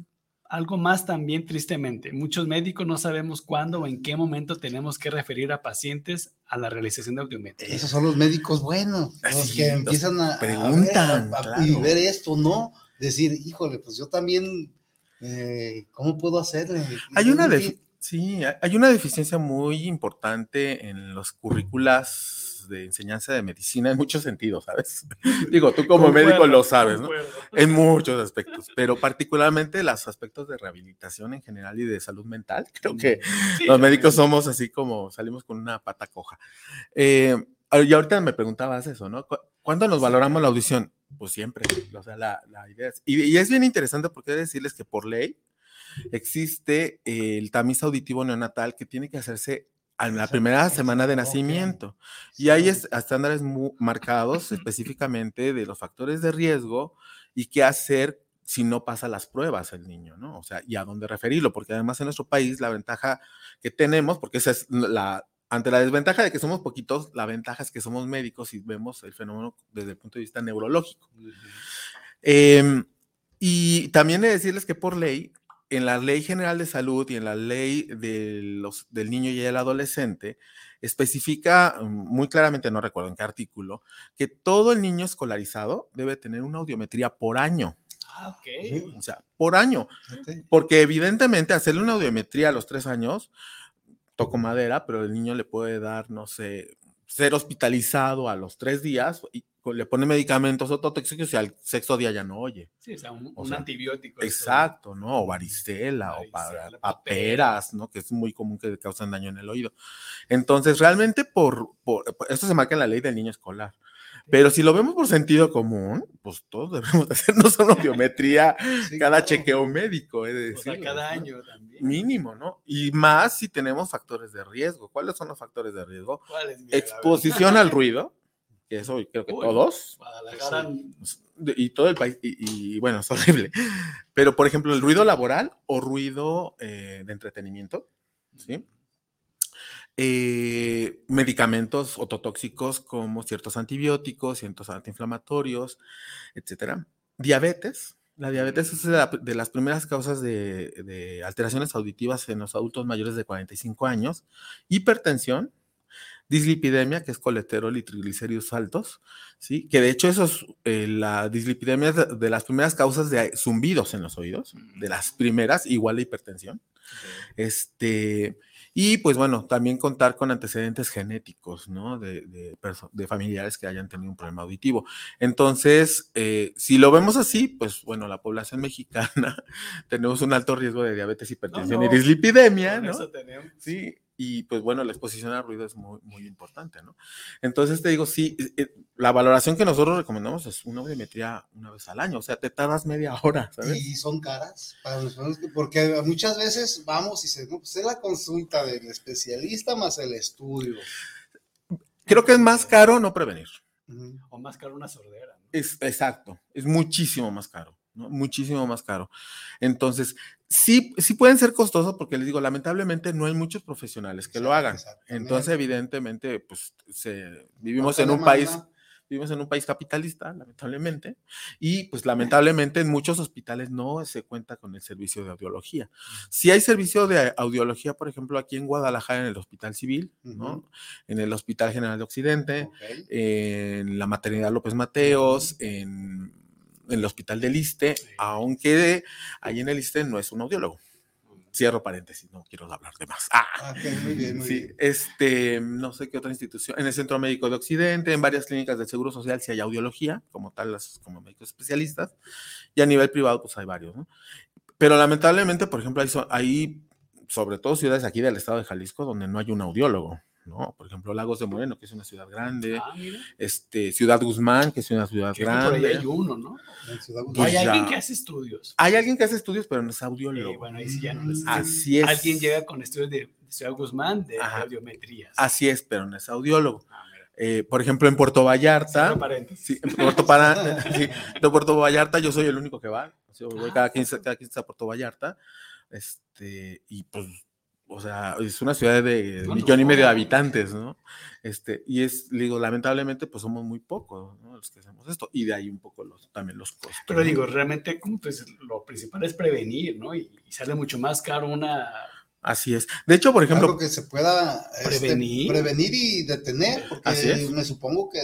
Speaker 3: algo más también tristemente. Muchos médicos no sabemos cuándo o en qué momento tenemos que referir a pacientes a la realización de audiometría.
Speaker 4: Esos son los médicos buenos, los que empiezan a,
Speaker 2: preguntan,
Speaker 4: a, ver, a, y ver esto, ¿no? Decir, híjole, pues yo también, eh, ¿cómo puedo hacerle?
Speaker 2: Hay una, de, Sí, hay una deficiencia muy importante en los currículas de enseñanza de medicina en muchos sentidos, ¿sabes? Digo, tú como concuerdo, médico lo sabes, ¿no? Concuerdo. En muchos aspectos, pero particularmente los aspectos de rehabilitación en general y de salud mental. Creo que sí, los médicos somos así como salimos con una pata coja. Eh, y ahorita me preguntabas eso, ¿no? ¿Cuándo nos valoramos la audición? Pues siempre, o sea, la, la idea es, y, y es bien interesante porque decirles que por ley, existe el tamiz auditivo neonatal que tiene que hacerse en la primera semana de nacimiento. Y hay estándares muy marcados específicamente de los factores de riesgo y qué hacer si no pasa las pruebas el niño, ¿no? O sea, y a dónde referirlo, porque además en nuestro país la ventaja que tenemos, porque esa es la, ante la desventaja de que somos poquitos, la ventaja es que somos médicos y vemos el fenómeno desde el punto de vista neurológico. Uh -huh. eh, y también de decirles que por ley en la Ley General de Salud y en la Ley de los, del Niño y el Adolescente, especifica muy claramente, no recuerdo en qué artículo, que todo el niño escolarizado debe tener una audiometría por año.
Speaker 3: Ah, ok.
Speaker 2: O sea, por año. Okay. Porque evidentemente hacerle una audiometría a los tres años, toco madera, pero el niño le puede dar, no sé, ser hospitalizado a los tres días y le pone medicamentos ototóxicos y al sexto día ya no oye.
Speaker 3: Sí, o sea, un, o un sea, antibiótico.
Speaker 2: Exacto, eso. ¿no? O varicela, o para, paperas, ¿no? Que es muy común que causan daño en el oído. Entonces, realmente, por, por, esto se marca en la ley del niño escolar. Pero si lo vemos por sentido común, pues todos debemos hacernos una biometría sí, cada claro. chequeo médico, es decir,
Speaker 3: o sea, cada año también.
Speaker 2: Mínimo, ¿no? Y más si tenemos factores de riesgo. ¿Cuáles son los factores de riesgo? Exposición al ruido, que eso creo que Uy, todos. Y todo el país, y, y, bueno, es horrible. Pero, por ejemplo, el ruido laboral o ruido eh, de entretenimiento, ¿sí? Eh, medicamentos ototóxicos como ciertos antibióticos, ciertos antiinflamatorios, etcétera. Diabetes. La diabetes es de, la, de las primeras causas de, de, alteraciones auditivas en los adultos mayores de 45 años. Hipertensión, dislipidemia, que es colesterol y triglicéridos altos, ¿sí? Que de hecho eso es, eh, la dislipidemia es de, de, las primeras causas de zumbidos en los oídos, de las primeras, igual de hipertensión. Este, y pues bueno, también contar con antecedentes genéticos, ¿no? De, de, de familiares que hayan tenido un problema auditivo. Entonces, eh, si lo vemos así, pues bueno, la población mexicana tenemos un alto riesgo de diabetes, hipertensión no, no, y dislipidemia, ¿no?
Speaker 3: Eso tenemos.
Speaker 2: Sí, y pues bueno, la exposición al ruido es muy, muy importante, ¿no? Entonces te digo, sí, eh, la valoración que nosotros recomendamos es una audiometría una vez al año, o sea, te tardas media hora, ¿sabes?
Speaker 4: Y son caras para los porque muchas veces vamos y se, no, pues es la consulta del especialista más el estudio.
Speaker 2: Creo que es más caro no prevenir.
Speaker 3: Uh -huh. O más caro una sordera. ¿no?
Speaker 2: Es, exacto, es muchísimo más caro. ¿no? Muchísimo más caro. Entonces, sí, sí pueden ser costosos porque les digo, lamentablemente no hay muchos profesionales que lo hagan. Entonces, evidentemente, pues se, vivimos en un país vivimos en un país capitalista, lamentablemente, y pues lamentablemente en muchos hospitales no se cuenta con el servicio de audiología. Si hay servicio de audiología, por ejemplo, aquí en Guadalajara, en el Hospital Civil, uh -huh. ¿no? en el Hospital General de Occidente, okay. en la Maternidad López Mateos, en en el hospital del ISTE, sí. aunque ahí en el ISTE no es un audiólogo. Cierro paréntesis, no quiero hablar de más.
Speaker 4: Ah, okay, muy bien, muy
Speaker 2: sí,
Speaker 4: bien.
Speaker 2: este, no sé qué otra institución, en el Centro Médico de Occidente, en varias clínicas del Seguro Social, si hay audiología, como tal, las, como médicos especialistas, y a nivel privado, pues hay varios, ¿no? Pero lamentablemente, por ejemplo, hay, hay sobre todo ciudades aquí del estado de Jalisco donde no hay un audiólogo. ¿No? Por ejemplo, Lagos de Moreno, que es una ciudad grande,
Speaker 3: Ah,
Speaker 2: este, Ciudad Guzmán, que es una ciudad
Speaker 3: Creo que por ahí
Speaker 2: grande.
Speaker 3: hay uno, ¿no?
Speaker 2: Pues
Speaker 3: hay
Speaker 2: ya.
Speaker 3: alguien que hace estudios.
Speaker 2: Hay alguien que hace estudios, pero no es audiólogo.
Speaker 3: Eh, bueno, ahí sí ya no les-
Speaker 2: Así es.
Speaker 3: Alguien llega con estudios de Ciudad Guzmán de
Speaker 2: Ajá.
Speaker 3: audiometría.
Speaker 2: Así es, pero no es audiólogo. Eh, por ejemplo, en Puerto Vallarta, sí, en Puerto, Para- sí, de Puerto Vallarta yo soy el único que va. O sea, voy cada 15, cada 15 a Puerto Vallarta. Este, y pues, o sea, es una ciudad de millón y medio de habitantes, ¿no? Este, y es, digo, lamentablemente, pues somos muy pocos, ¿no? Los que hacemos esto. Y de ahí un poco los, también los costos.
Speaker 3: Pero
Speaker 2: ¿no?
Speaker 3: digo, realmente, como dices, lo principal es prevenir, ¿no? Y, y sale mucho más caro una.
Speaker 2: Así es. De hecho, por ejemplo,
Speaker 4: Algo que se pueda este,
Speaker 3: Prevenir.
Speaker 4: prevenir y detener, porque
Speaker 2: Así es.
Speaker 4: me supongo que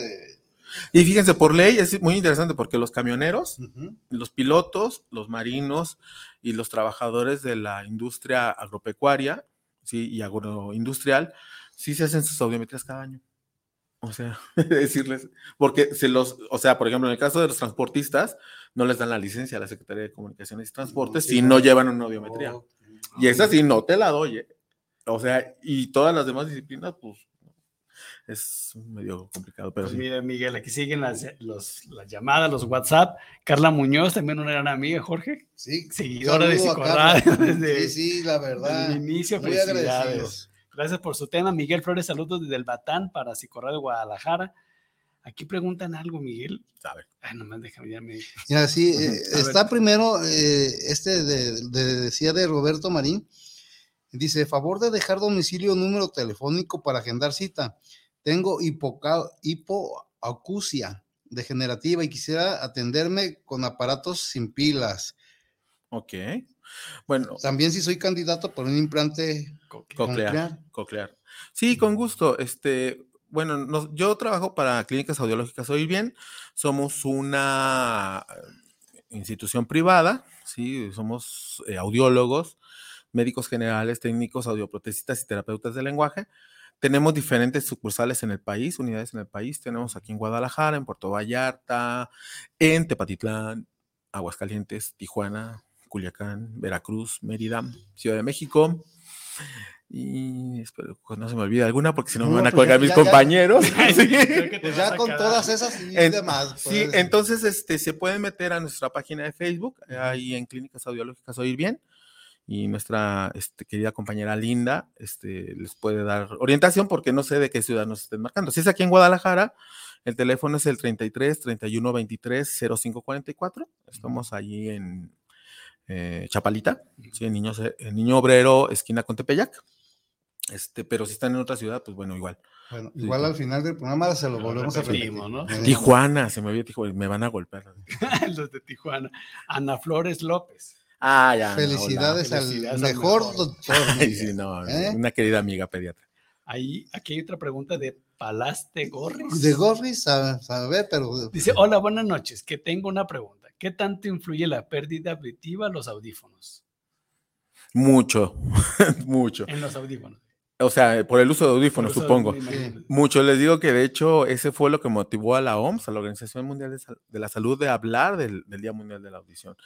Speaker 2: Y fíjense, por ley es muy interesante porque los camioneros,
Speaker 4: Ujú.
Speaker 2: los pilotos, los marinos y los trabajadores de la industria agropecuaria ¿sí? y agroindustrial, sí se hacen sus audiometrías cada año. O sea, decirles, porque se los, o sea, por ejemplo, en el caso de los transportistas, no les dan la licencia a la Secretaría de Comunicaciones y Transportes si
Speaker 4: no.
Speaker 2: llevan una audiometría. Y esa sí no te la doy. ¿eh? O sea, y todas las demás disciplinas, pues, es medio complicado, pero
Speaker 3: Pues
Speaker 2: sí.
Speaker 3: mira, Miguel, aquí siguen las, los- las llamadas, los WhatsApp. Carla Muñoz, también una gran amiga, Jorge.
Speaker 4: Sí,
Speaker 3: Seguidora de Psicorradio desde,
Speaker 4: Sí, sí, la verdad.
Speaker 3: desde el inicio.
Speaker 4: Muy
Speaker 3: Felicidades. Gracias por su tema. Miguel Flores, saludos desde el Batán para Psicorradio Guadalajara. Aquí preguntan algo, Miguel.
Speaker 2: A ver.
Speaker 3: Ay, nomás déjame, ya me...
Speaker 4: Mira, sí, eh,
Speaker 3: ver.
Speaker 4: está primero eh, este de, de- decía de Roberto Marín. Dice, favor de dejar domicilio número telefónico para agendar cita. Tengo hipoca- hipoacusia degenerativa y quisiera atenderme con aparatos sin pilas.
Speaker 2: Ok. Bueno,
Speaker 4: También si soy candidato por un implante
Speaker 2: coclear,
Speaker 4: coclear.
Speaker 2: coclear. Sí, con gusto. Este, bueno, nos- yo trabajo para Clínicas Audiológicas Oír Bien. Somos una eh, institución privada, sí, somos eh, audiólogos, médicos generales, técnicos, audioprotesistas y terapeutas de lenguaje. Tenemos diferentes sucursales en el país, unidades en el país. Tenemos aquí en Guadalajara, en Puerto Vallarta, en Tepatitlán, Aguascalientes, Tijuana, Culiacán, Veracruz, Mérida, Ciudad de México. Y espero que no se me olvide alguna, porque si no me van a
Speaker 4: pues ya-
Speaker 2: colgar mis
Speaker 4: ya- ya-
Speaker 2: compañeros. Sí.
Speaker 3: Te
Speaker 4: Pues ya
Speaker 3: a
Speaker 4: con
Speaker 3: quedar.
Speaker 4: todas esas y
Speaker 2: En-
Speaker 4: demás.
Speaker 2: Sí,
Speaker 4: pues,
Speaker 2: entonces este, se pueden meter a nuestra página de Facebook, eh, ahí en Clínicas Audiológicas Oír Bien, y nuestra este, querida compañera Linda este, les puede dar orientación porque no sé de qué ciudad nos estén marcando. Si es aquí en Guadalajara, el teléfono es el 33 31 23 05 44. Estamos allí en eh, Chapalita, sí, en Niño, en Niño Obrero, esquina con Tepeyac. Este, pero si están en otra ciudad, pues bueno, igual.
Speaker 4: Bueno, igual
Speaker 2: sí.
Speaker 4: al final del programa se lo
Speaker 3: Lo
Speaker 4: volvemos a repetir.
Speaker 3: ¿no?
Speaker 4: Eh,
Speaker 2: Tijuana, se me olvidó Tijuana, me van a golpear.
Speaker 3: Los de Tijuana. Ana Flores López.
Speaker 2: Ah, ya. hola.
Speaker 4: Felicidades al mejor
Speaker 3: mejor.
Speaker 4: doctor.
Speaker 2: Ay, sí, no,
Speaker 4: ¿Eh?
Speaker 2: una querida amiga pediatra.
Speaker 3: Ahí, aquí hay otra pregunta de Palaste Gorris.
Speaker 4: De Gorris, a, a ver, pero
Speaker 3: Dice, hola, buenas noches, que tengo una pregunta. ¿Qué tanto influye la pérdida auditiva a los audífonos?
Speaker 2: Mucho, mucho.
Speaker 3: En los audífonos.
Speaker 2: O sea, por el uso de audífonos, supongo.
Speaker 3: me imagino.
Speaker 2: Mucho. Les digo que de hecho ese fue lo que motivó a la OMS, a la Organización Mundial de, Sal- de la Salud, de hablar del, del Día Mundial de la Audición.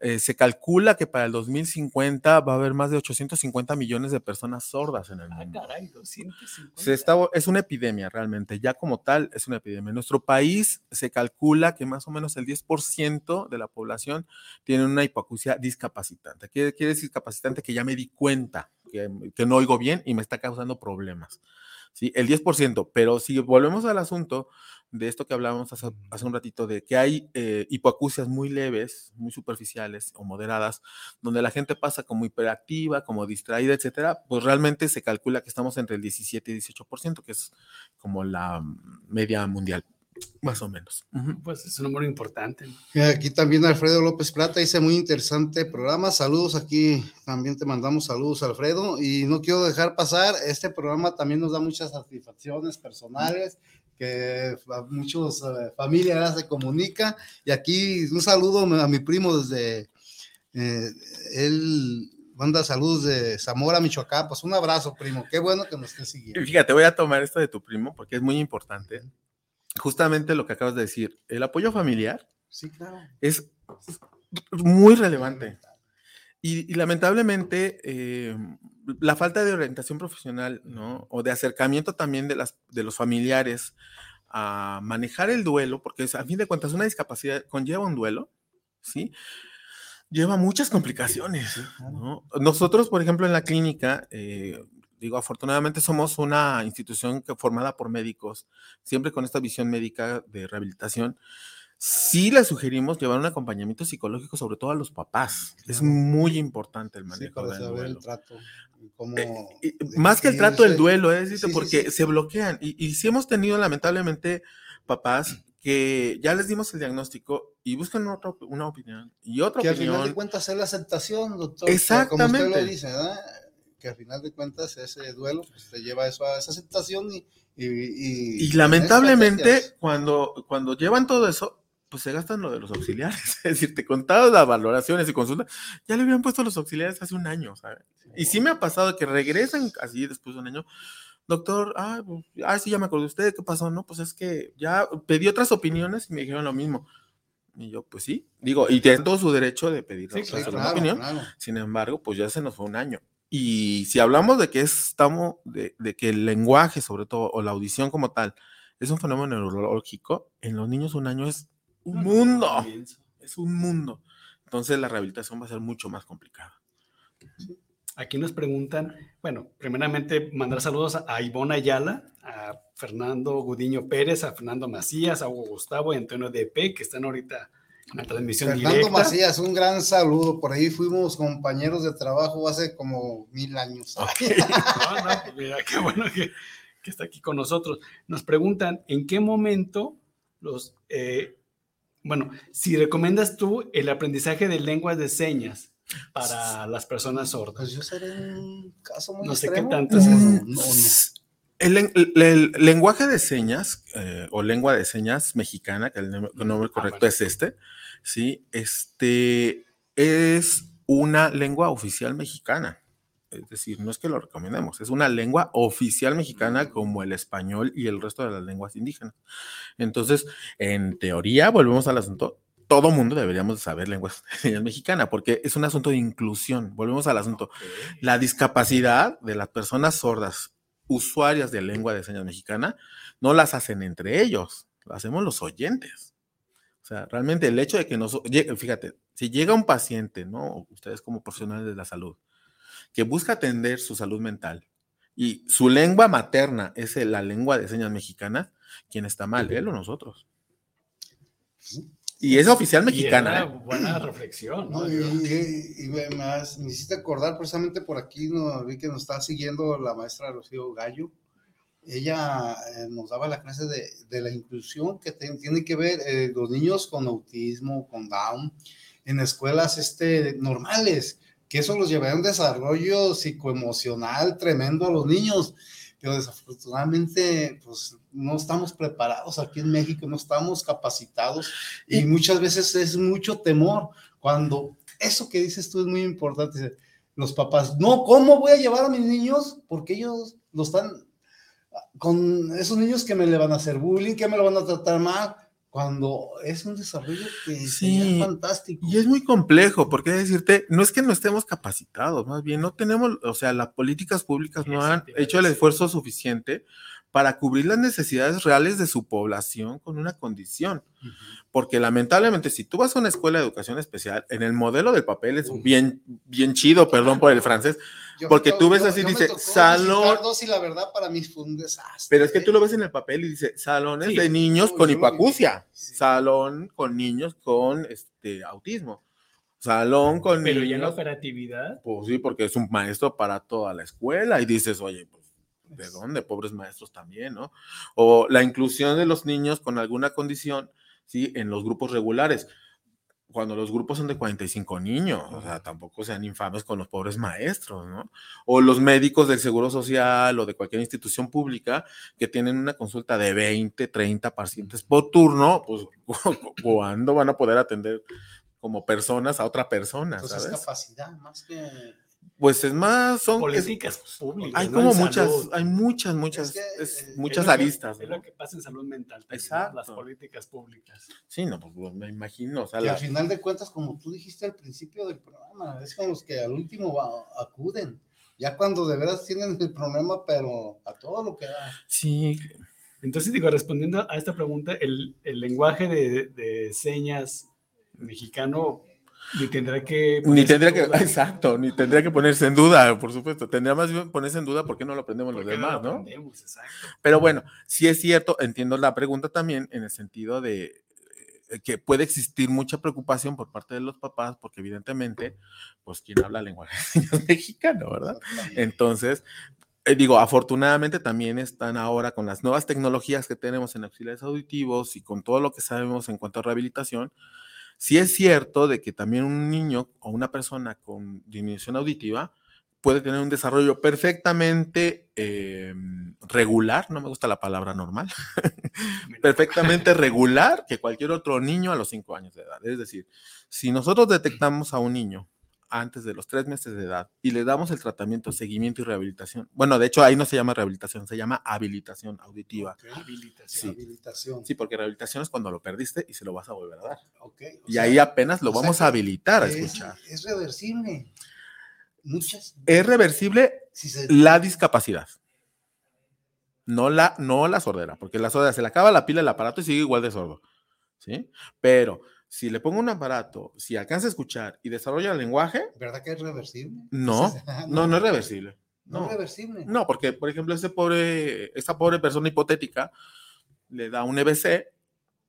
Speaker 2: Eh, se calcula que para el 2050 va a haber más de 850 millones de personas sordas en el
Speaker 3: Ah,
Speaker 2: mundo.
Speaker 3: caray, 250.
Speaker 2: Se está, es una epidemia realmente, ya como tal es una epidemia. En nuestro país se calcula que más o menos el 10% de la población tiene una hipoacusia discapacitante. Quiere, quiere decir capacitante que ya me di cuenta que, no oigo bien y me está causando problemas. ¿sí? El 10%, pero si volvemos al asunto de esto que hablábamos hace, un ratito, de que hay eh, muy leves, muy superficiales o moderadas, donde la gente pasa como hiperactiva, como distraída, etcétera, pues realmente se calcula que estamos entre el 17 y 18%, que es como la media mundial, más o menos.
Speaker 3: Pues es un número importante.
Speaker 4: Aquí también Alfredo López Plata dice muy interesante programa. Saludos aquí, también te mandamos saludos, Alfredo. Y no quiero dejar pasar, este programa también nos da muchas satisfacciones personales, que a muchos eh, familias se comunica. Y aquí un saludo a mi primo desde, eh, él manda saludos de Zamora, Michoacán. Pues un abrazo, primo. Qué bueno que nos estés siguiendo.
Speaker 2: Fíjate, voy a tomar esto de tu primo porque es muy importante. Justamente lo que acabas de decir, el apoyo familiar
Speaker 4: Sí, claro.
Speaker 2: es muy relevante. Y, y lamentablemente, eh, la falta de orientación profesional, ¿no? O de acercamiento también de, las, de los familiares a manejar el duelo, porque es, a fin de cuentas una discapacidad conlleva un duelo, ¿sí? Lleva muchas complicaciones, ¿no? Nosotros, por ejemplo, en la clínica, eh, digo, afortunadamente somos una institución que, formada por médicos, siempre con esta visión médica de rehabilitación, sí le sugerimos llevar un acompañamiento psicológico, sobre todo a los papás. Es muy importante el manejo
Speaker 4: Sí, para
Speaker 2: del
Speaker 4: saber el trato. Cómo,
Speaker 2: Eh, más que el trato del duelo, decir,
Speaker 4: Sí,
Speaker 2: porque
Speaker 4: sí.
Speaker 2: se bloquean. Y, y sí hemos tenido lamentablemente papás que ya les dimos el diagnóstico y buscan otra, una opinión y otra
Speaker 4: Que al final de cuentas es la aceptación, doctor. Como usted
Speaker 2: Exactamente.
Speaker 4: lo dice, ¿verdad? Que al final de cuentas ese duelo pues, te lleva eso a esa aceptación y... Y, y-
Speaker 2: Y lamentablemente, cuando, cuando llevan todo eso, pues se gastan lo de los auxiliares. Es decir, te contadas las valoraciones y consultas, ya le habían puesto los auxiliares hace un año, ¿sabes? Y sí me ha pasado que regresan así después de un año. Doctor, ah, pues, ah, sí, ya me acordé de usted, ¿qué pasó? No, pues es que ya pedí otras opiniones y me dijeron lo mismo. Y yo, pues sí, digo, y tiene todo su derecho de pedir
Speaker 4: Sí,
Speaker 2: otra
Speaker 4: claro,
Speaker 2: opinión.
Speaker 4: claro.
Speaker 2: Sin embargo, pues ya se nos fue un año. Y si hablamos de que estamos, de, de que el lenguaje, sobre todo, o la audición como tal, es un fenómeno neurológico, en los niños un año es un mundo. Es un mundo. Entonces la rehabilitación va a ser mucho más complicada.
Speaker 3: Aquí nos preguntan, bueno, primeramente mandar saludos a Ivonne Ayala, a Fernando Gudiño Pérez, a Fernando Macías, a Hugo Gustavo y Antonio DP, que están ahorita en la transmisión
Speaker 4: Fernando
Speaker 3: directa.
Speaker 4: Macías, un gran saludo. Por ahí fuimos compañeros de trabajo hace como mil años.
Speaker 3: No, no, pues mira, qué bueno que, que está aquí con nosotros. Nos preguntan, ¿en qué momento los, eh, bueno, si recomiendas tú el aprendizaje de lenguas de señas para las personas sordas?
Speaker 4: Pues yo seré un caso muy
Speaker 3: No sé qué tanto es
Speaker 4: No,
Speaker 3: eso.
Speaker 4: no, no.
Speaker 2: El, len- el- el lenguaje de señas eh, o lengua de señas mexicana, que el nom- el nombre correcto es este, sí, este es una lengua oficial mexicana. Es decir, no es que lo recomendemos, es una lengua oficial mexicana como el español y el resto de las lenguas indígenas. Entonces, en teoría, volvemos al asunto, todo mundo deberíamos de saber señas mexicana, porque es un asunto de inclusión. Volvemos al asunto. La discapacidad de las personas sordas, usuarias de lengua de señas mexicana, no las hacen entre ellos, lo hacemos los oyentes. O sea, realmente el hecho de que nos, fíjate, si llega un paciente, ¿no? Ustedes como profesionales de la salud, que busca atender su salud mental y su lengua materna es la lengua de señas mexicana, ¿quién está mal? Él o nosotros. Y es oficial
Speaker 3: Y
Speaker 2: mexicana.
Speaker 3: era
Speaker 2: ¿eh?
Speaker 3: buena reflexión. ¿no?
Speaker 4: No, y, y- y me, me hiciste acordar precisamente por aquí, no, vi que nos está siguiendo la maestra Rocío Gallo. Ella eh, nos daba la clase de, de la inclusión que te- tiene que ver eh, los niños con autismo, con Down, en escuelas este, normales, que eso los llevaría a un desarrollo psicoemocional tremendo a los niños, pero desafortunadamente pues no estamos preparados aquí en México, no estamos capacitados y muchas veces es mucho temor cuando eso que dices tú es muy importante. Los papás, no, ¿cómo voy a llevar a mis niños? Porque ellos lo están con esos niños que me le van a hacer bullying, que me lo van a tratar mal, cuando es un desarrollo que
Speaker 2: Sí,
Speaker 4: sería fantástico.
Speaker 2: Y es muy complejo, porque decirte, no es que no estemos capacitados, más bien no tenemos, o sea, las políticas públicas no han hecho el esfuerzo suficiente para cubrir las necesidades reales de su población con una condición. Porque lamentablemente, si tú vas a una escuela de educación especial, en el modelo del papel es bien, bien chido, perdón por el francés,
Speaker 4: Yo
Speaker 2: porque
Speaker 4: me
Speaker 2: tú ves
Speaker 4: yo-
Speaker 2: así,
Speaker 4: yo
Speaker 2: dice, salón,
Speaker 4: y la verdad para mí fue un desastre.
Speaker 2: pero es que tú lo ves en el papel y dice salones
Speaker 4: Sí,
Speaker 2: de niños
Speaker 4: yo-
Speaker 2: con
Speaker 4: yo vi.
Speaker 2: hipoacusia, salón con niños con este autismo, salón con
Speaker 3: Pero ya en la
Speaker 2: niños,
Speaker 3: operatividad,
Speaker 2: pues sí, porque es un maestro para toda la escuela y dices, oye, pues, ¿de dónde? Pobres maestros también, ¿no? O la inclusión de los niños con alguna condición, sí, en los grupos regulares. Cuando los grupos son de 45 niños, o sea, tampoco sean infames con los pobres maestros, ¿no? O los médicos del Seguro Social o de cualquier institución pública que tienen una consulta de 20, 30 pacientes por turno, pues, ¿cuándo van a poder atender como personas a otra persona,
Speaker 4: Entonces,
Speaker 2: ¿sabes?
Speaker 4: capacidad, más que
Speaker 2: Pues es más, son
Speaker 3: políticas públicas.
Speaker 2: Hay como muchas,
Speaker 3: salud.
Speaker 2: hay muchas, muchas,
Speaker 4: que,
Speaker 2: es-
Speaker 4: eh,
Speaker 2: muchas
Speaker 3: Es lo que-
Speaker 2: aristas.
Speaker 3: Es lo que pasa en salud mental.
Speaker 2: Exacto.
Speaker 3: Las políticas públicas.
Speaker 2: Sí, no, pues me imagino. O sea,
Speaker 4: Y
Speaker 2: la-
Speaker 4: al final de cuentas, como tú dijiste al principio del programa, es con los que al último va- acuden. Ya cuando de veras tienen el problema, pero a todo lo que da.
Speaker 2: sí,
Speaker 3: Entonces, digo, respondiendo a esta pregunta, el, el lenguaje de, de señas mexicano ni tendrá que...
Speaker 2: ni tendría
Speaker 3: en
Speaker 2: que,
Speaker 3: duda.
Speaker 2: exacto, ni tendría que ponerse en duda, por supuesto. Tendría más bien ponerse en duda por qué no lo aprendemos los
Speaker 3: ¿Por qué no
Speaker 2: demás,
Speaker 3: lo
Speaker 2: ¿no?
Speaker 3: aprendemos? Exacto.
Speaker 2: Pero bueno, sí es cierto, entiendo la pregunta también en el sentido de eh, que puede existir mucha preocupación por parte de los papás, porque evidentemente, pues quien habla lenguaje señas mexicano, ¿verdad? Entonces, eh, digo, afortunadamente también están ahora con las nuevas tecnologías que tenemos en auxiliares auditivos y con todo lo que sabemos en cuanto a rehabilitación, sí es cierto de que también un niño o una persona con disminución auditiva puede tener un desarrollo perfectamente eh, regular, no me gusta la palabra normal, perfectamente regular que cualquier otro niño a los cinco años de edad. Es decir, si nosotros detectamos a un niño antes de los tres meses de edad y le damos el tratamiento, seguimiento y rehabilitación, bueno, de hecho ahí no se llama rehabilitación, se llama habilitación auditiva.
Speaker 3: Habilitación.
Speaker 2: Sí.
Speaker 4: Habilitación.
Speaker 2: Sí, porque rehabilitación es cuando lo perdiste y se lo vas a volver a dar.
Speaker 4: Ok, o
Speaker 2: Y
Speaker 4: sea,
Speaker 2: ahí apenas lo vamos a habilitar a
Speaker 4: es-
Speaker 2: escuchar.
Speaker 4: Es reversible. Muchas.
Speaker 2: Es reversible
Speaker 4: Si se-
Speaker 2: la discapacidad. No la, no la sordera, porque la sordera se le acaba la pila del aparato y sigue igual de sordo. ¿Sí? Pero si le pongo un aparato, si alcanza a escuchar y desarrolla el lenguaje,
Speaker 4: ¿Verdad que es reversible?
Speaker 2: no,
Speaker 4: Entonces, ah,
Speaker 2: no, no es reversible.
Speaker 4: No,
Speaker 2: No,
Speaker 4: es reversible.
Speaker 2: no, porque, por ejemplo, ese pobre, esta pobre persona hipotética le da un EBC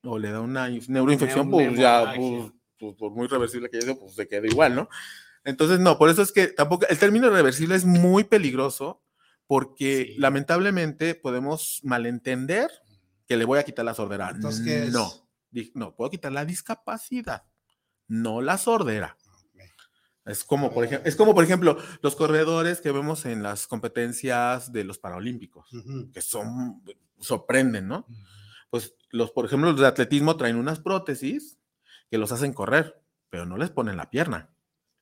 Speaker 2: o le da una inf- neuroinfección, pues ya, pues, pues, por muy reversible que sea, pues se queda igual, ¿no? Entonces, no, por eso es que tampoco, el término reversible es muy peligroso porque
Speaker 3: Sí.
Speaker 2: lamentablemente podemos malentender que le voy a quitar la sordera.
Speaker 4: Entonces, ¿qué es?
Speaker 2: No, no, puedo quitar la discapacidad, no la sordera. Es como, por ejemplo, es como, por ejemplo, los corredores que vemos en las competencias de los Paralímpicos, que son, sorprenden, ¿no? Pues los, por ejemplo, los de atletismo traen unas prótesis que los hacen correr, pero no les ponen la pierna.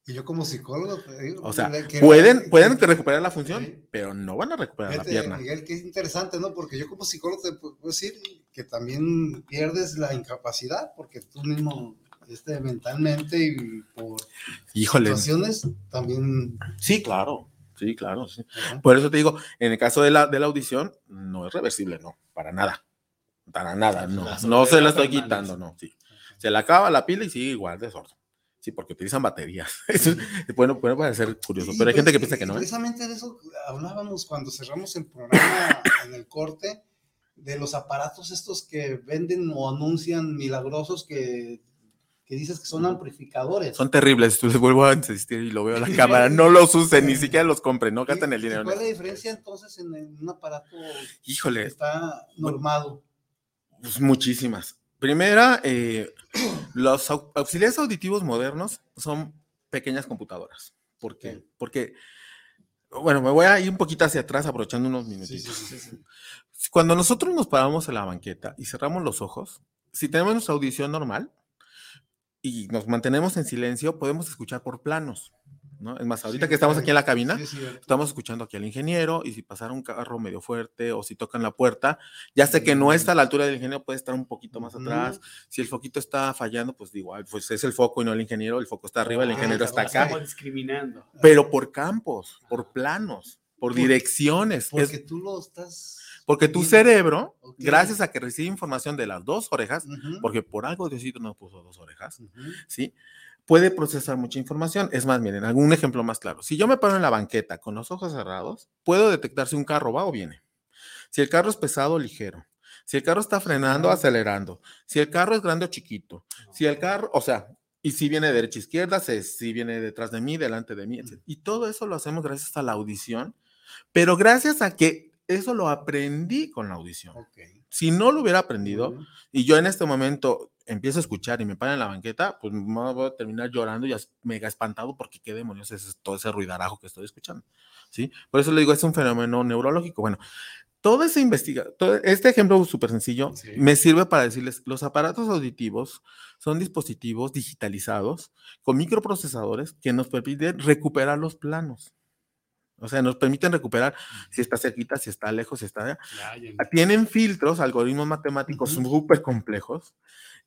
Speaker 4: Y yo como psicólogo, te digo,
Speaker 2: O sea,
Speaker 4: que-
Speaker 2: pueden, pueden recuperar la función,
Speaker 4: Sí.
Speaker 2: pero no van a recuperar la pierna.
Speaker 4: Miguel, que es interesante, ¿no? Porque yo como psicólogo te puedo decir que también pierdes la incapacidad, porque tú mismo, este, mentalmente y por
Speaker 2: Híjole.
Speaker 4: situaciones, también...
Speaker 2: Sí, claro. Sí, claro. sí. Por eso te digo, en el caso de la, de la audición, no es reversible, no, para nada. Para nada, no. No se la estoy quitando, no. Sí. Se le acaba la pila y sigue igual de sordo. Sí, porque utilizan baterías. Eso es- bueno, puede parecer curioso, pero hay gente que piensa que no. ¿eh?
Speaker 4: Precisamente de eso hablábamos cuando cerramos el programa en el corte, de los aparatos estos que venden o anuncian milagrosos que, que dices que son amplificadores.
Speaker 2: Son terribles, les vuelvo a insistir y lo veo en la cámara. No los usen, ni siquiera los compren, no gasten el
Speaker 4: ¿Y
Speaker 2: dinero.
Speaker 4: ¿Cuál es la diferencia entonces en, un aparato que está normado?
Speaker 2: Pues muchísimas. Primera, eh, los au- auxiliares auditivos modernos son pequeñas computadoras. ¿Por qué? Porque, bueno, me voy a ir un poquito hacia atrás aprovechando unos minutitos. Cuando nosotros nos paramos en la banqueta y cerramos los ojos, si tenemos nuestra audición normal y nos mantenemos en silencio, podemos escuchar por planos. ¿No? Es más, ahorita
Speaker 4: Sí,
Speaker 2: que estamos aquí en la cabina,
Speaker 4: sí, es
Speaker 2: estamos escuchando aquí al ingeniero y si pasara un carro medio fuerte o si tocan la puerta, ya sé que no está a la altura del ingeniero, puede estar un poquito más atrás. Si el foquito está fallando, pues igual, pues es el foco y no el ingeniero, el foco está arriba, el
Speaker 4: Ah,
Speaker 2: ingeniero está acá,
Speaker 3: Estamos discriminando.
Speaker 2: pero por campos, por planos, por direcciones. es-
Speaker 4: Porque tú lo estás...
Speaker 2: porque tu cerebro, gracias a que recibe información de las dos orejas, porque por algo Diosito no puso dos orejas. ¿sí? Puede procesar mucha información. Es más, miren, algún ejemplo más claro. Si yo me paro en la banqueta con los ojos cerrados, puedo detectar si un carro va o viene. Si el carro es pesado o ligero. Si el carro está frenando o acelerando. Si el carro es grande o chiquito. Si el carro, o sea, y si viene de derecha a izquierda, si, si viene detrás de mí, delante de mí, etc. Y todo eso lo hacemos gracias a la audición, pero gracias a que eso lo aprendí con la audición. Si no lo hubiera aprendido, y yo en este momento empiezo a escuchar y me paro en la banqueta, pues me voy a terminar llorando y mega espantado porque qué demonios es todo ese ruidarajo que estoy escuchando. ¿Sí? Por eso le digo, es un fenómeno neurológico. Bueno, toda esa investigación, este ejemplo súper sencillo me sirve para decirles, los aparatos auditivos son dispositivos digitalizados con microprocesadores que nos permiten recuperar los planos. O sea, nos permiten recuperar si está cerquita, si está lejos, si está... Tienen filtros, algoritmos matemáticos súper complejos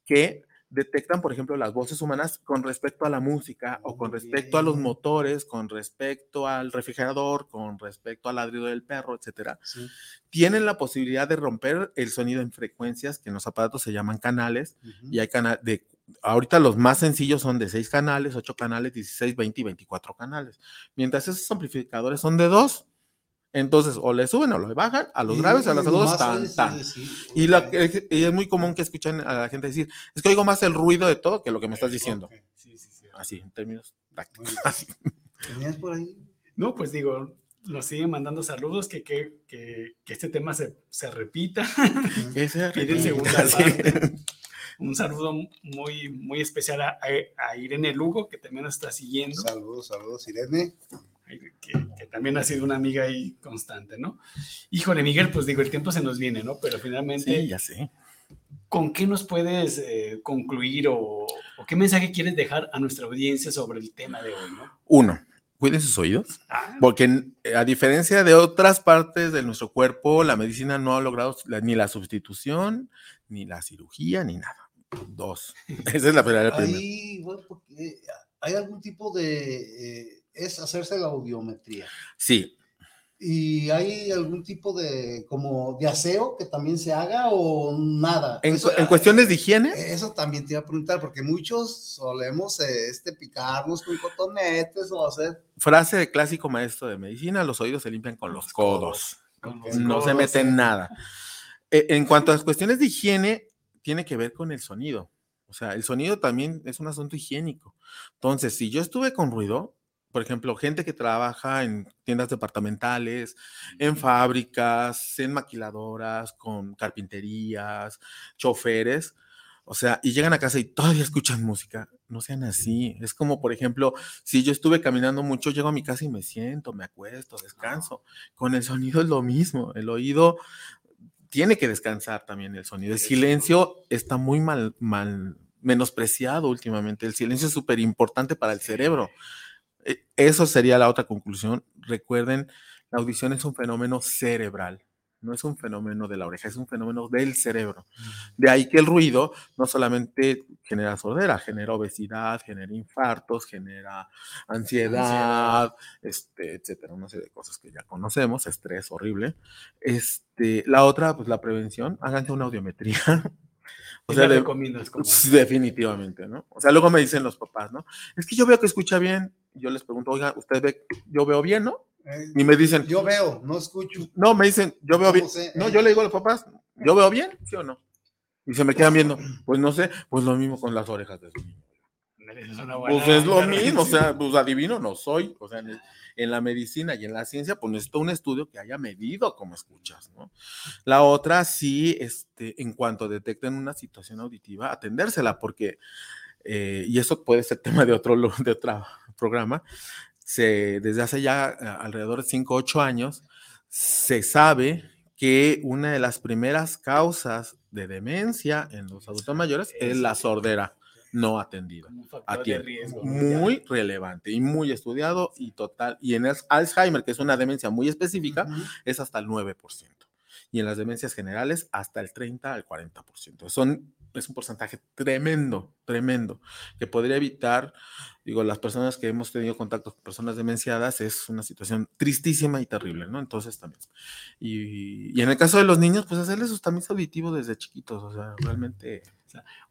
Speaker 2: que detectan, por ejemplo, las voces humanas con respecto a la música o con respecto a los motores, con respecto al refrigerador, con respecto al ladrido del perro, etcétera. Tienen la posibilidad de romper el sonido en frecuencias que en los aparatos se llaman canales y hay canales de ahorita los más sencillos son de 6 canales, 8 canales, 16, 20 y 24 canales. Mientras esos amplificadores son de 2, entonces, o le suben o le bajan a los graves, a los agudos, tan, tan. Y, la, es muy común que escuchen a la gente decir, es que oigo más el ruido de todo que lo que me estás diciendo. Así, en términos tácticos.
Speaker 4: ¿Tenías por ahí?
Speaker 3: No, pues digo, nos siguen mandando saludos, que, que, que, este tema se, se repita.
Speaker 2: Que se
Speaker 3: repita. Un saludo muy, muy especial a, a Irene Lugo, que también nos está siguiendo.
Speaker 4: Saludos, saludos, Irene
Speaker 3: que, también ha sido una amiga ahí constante, ¿no? Híjole, Miguel, pues digo, el tiempo se nos viene, ¿no? Pero finalmente...
Speaker 2: Sí, ya sé.
Speaker 3: ¿Con qué nos puedes eh, concluir o, qué mensaje quieres dejar a nuestra audiencia sobre el tema de hoy, ¿no?
Speaker 2: Uno, cuiden sus oídos, ah. porque a diferencia de otras partes de nuestro cuerpo, la medicina no ha logrado ni la sustitución, ni la cirugía, ni nada. Dos. Esa es la primera.
Speaker 4: Hay, ¿Hay algún tipo de eh, es hacerse la audiometría.
Speaker 2: Sí.
Speaker 4: ¿Y hay algún tipo de como de aseo que también se haga o nada?
Speaker 2: En, cuestiones de higiene.
Speaker 4: Eso también te iba a preguntar, porque muchos solemos eh, este, picarnos con cotonetes o hacer.
Speaker 2: Frase de clásico maestro de medicina: los oídos se limpian con los codos. no se meten nada. E, en cuanto a las cuestiones de higiene, tiene que ver con el sonido. O sea, el sonido también es un asunto higiénico. Entonces, si yo estuve con ruido, por ejemplo, gente que trabaja en tiendas departamentales, en fábricas, en maquiladoras, con carpinterías, choferes, o sea, y llegan a casa y todavía escuchan música. No sean así. Es como, por ejemplo, si yo estuve caminando mucho, llego a mi casa y me siento, me acuesto, descanso. Con el sonido es lo mismo. El oído tiene que descansar también el sonido. El silencio está muy mal, mal menospreciado últimamente. El silencio es súper importante para el cerebro. E, eso sería la otra conclusión. Recuerden, la audición es un fenómeno cerebral, no es un fenómeno de la oreja, es un fenómeno del cerebro. De ahí que el ruido no solamente genera sordera, genera obesidad, genera infartos, genera ansiedad, este, etcétera, una serie de cosas que ya conocemos, estrés horrible. Este, la otra, pues la prevención, háganse una audiometría.
Speaker 3: O sea,
Speaker 2: definitivamente, ¿no? O sea, luego me dicen los papás, ¿no? Es que yo veo que escucha bien. Yo les pregunto, oiga, ¿usted ve, yo veo bien, no?
Speaker 4: Eh,
Speaker 2: y me dicen,
Speaker 4: yo veo, no escucho.
Speaker 2: No, me dicen, yo veo bien. no, yo le digo a los papás, ¿yo veo bien? ¿Sí o no? Y se me quedan viendo, pues no sé, pues lo mismo con las orejas de su niño. Pues es lo mismo, o sea, pues adivino no soy, o sea, en, la medicina y en la ciencia, pues necesito un estudio que haya medido cómo escuchas, ¿no? La otra, sí, este, en cuanto detecten una situación auditiva, atendérsela, porque, eh, y eso puede ser tema de otro, de otro programa, se, desde hace ya alrededor de 5 o 8 años, se sabe que una de las primeras causas de demencia en los adultos mayores es la sordera no atendido a tiempo. Muy relevante y muy estudiado y total. Y en el Alzheimer, que es una demencia muy específica, es hasta el 9%. Y en las demencias generales, hasta el 30 al 40%. Son, es un porcentaje tremendo, tremendo, que podría evitar, digo, las personas que hemos tenido contacto con personas demenciadas, es una situación tristísima y terrible, ¿no? Entonces también. Y, y en el caso de los niños, pues hacerles sus tamiz auditivo desde chiquitos, o sea, realmente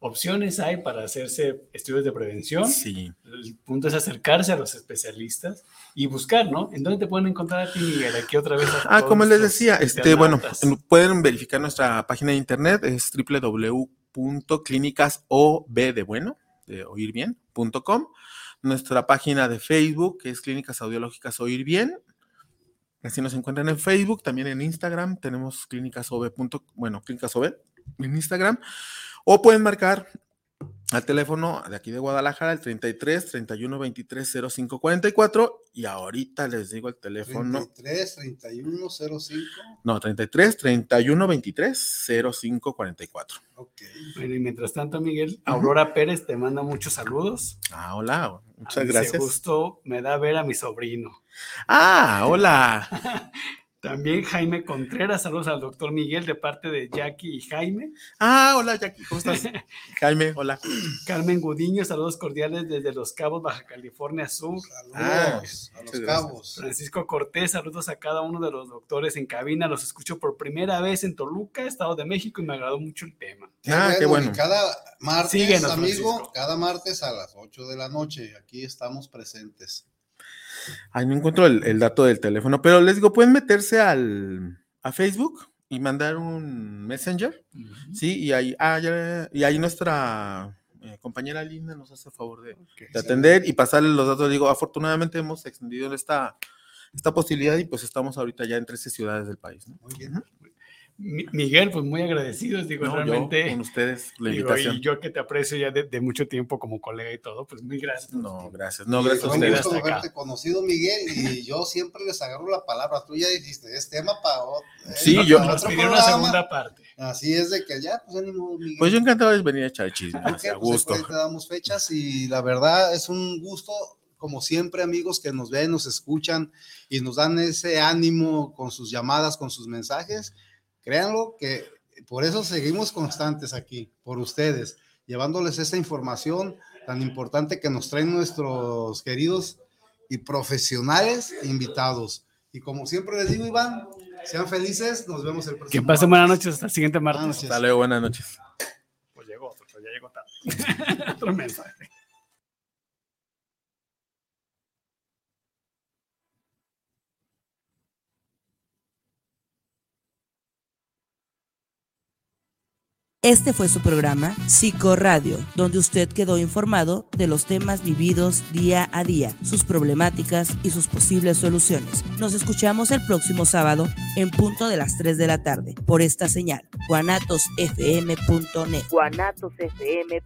Speaker 3: opciones hay para hacerse estudios de prevención.
Speaker 2: Sí.
Speaker 3: El punto es acercarse a los especialistas y buscar, ¿no? ¿En dónde te pueden encontrar a ti, Miguel? Aquí otra vez.
Speaker 2: Ah, como les decía, este, bueno, pueden verificar nuestra página de internet, es www.clínicasob de bueno, de oír bien.com. Nuestra página de Facebook, que es Clínicas Audiológicas Oír Bien, Así nos encuentran en Facebook, también en Instagram. Tenemos clínicas bueno, clínicas en Instagram. O pueden marcar al teléfono de aquí de Guadalajara, el 33 31 23 05 44 y ahorita les digo el teléfono.
Speaker 4: 33 31 05.
Speaker 2: No, 33 31 23 05 44.
Speaker 4: Ok.
Speaker 3: Bueno, y mientras tanto, Miguel, Aurora Pérez te manda muchos saludos.
Speaker 2: Ah, hola, muchas
Speaker 3: A mí
Speaker 2: gracias.
Speaker 3: ese gusto me da ver a mi sobrino.
Speaker 2: Ah, hola.
Speaker 3: También Jaime Contreras, saludos al doctor Miguel de parte de Jackie y Jaime.
Speaker 2: Ah, hola, Jackie, ¿cómo estás? Jaime, hola.
Speaker 3: Carmen Gudiño, saludos cordiales desde Los Cabos, Baja California Sur.
Speaker 2: Ah,
Speaker 4: Saludos a
Speaker 2: muchas
Speaker 4: los cabos.
Speaker 3: Francisco Cortés, saludos a cada uno de los doctores en cabina. Los escucho por primera vez en Toluca, Estado de México, y me agradó mucho el tema.
Speaker 2: Ah, qué bueno.
Speaker 4: cada martes,
Speaker 3: Síguenos,
Speaker 4: amigo,
Speaker 3: Francisco.
Speaker 4: cada martes a las 8 de la noche. Aquí estamos presentes.
Speaker 2: Ay, no encuentro el, el dato del teléfono, pero les digo, pueden meterse al, a Facebook y mandar un Messenger, ¿sí? Y ahí, ah, ya- y ahí nuestra eh, compañera Linda nos hace favor de, de atender y pasarle los datos. Digo, afortunadamente hemos extendido esta, esta posibilidad y pues estamos ahorita ya en 13 ciudades del país, ¿no?
Speaker 4: Muy bien.
Speaker 3: Mi- Miguel, pues muy agradecidos, digo,
Speaker 2: No, yo
Speaker 3: realmente.
Speaker 2: con ustedes, la
Speaker 3: digo,
Speaker 2: invitación.
Speaker 3: y yo que te aprecio ya de, de mucho tiempo como colega y todo, pues muy gracias.
Speaker 2: No, gracias. No,
Speaker 4: Y
Speaker 2: gracias a
Speaker 4: fue un
Speaker 2: ustedes.
Speaker 4: gusto haberte conocido, Miguel, y yo siempre les agarro la palabra. Tú ya dijiste, es tema para otro.
Speaker 2: Sí, yo-
Speaker 3: Nos pidió una segunda parte.
Speaker 4: Así es de que ya, pues ánimo, Miguel.
Speaker 2: Pues yo encantado de venir a echar chisme,
Speaker 4: Ok,
Speaker 2: a
Speaker 4: pues
Speaker 2: gusto.
Speaker 4: te damos fechas y la verdad es un gusto, como siempre, amigos que nos ven, nos escuchan y nos dan ese ánimo con sus llamadas, con sus mensajes. Créanlo que por eso seguimos constantes aquí, por ustedes, llevándoles esa información tan importante que nos traen nuestros queridos y profesionales invitados. Y como siempre les digo, Iván, sean felices, nos vemos el próximo.
Speaker 3: Que pasen buenas noches, hasta el siguiente martes.
Speaker 2: Hasta luego, buenas noches.
Speaker 3: Pues llegó otro, pero ya llegó tarde. otro mensaje.
Speaker 1: Este fue su programa Psicoradio, donde usted quedó informado de los temas vividos día a día, sus problemáticas y sus posibles soluciones. Nos escuchamos el próximo sábado en punto de las 3 de la tarde por esta señal, guanatosfm.net. guanatosfm.net.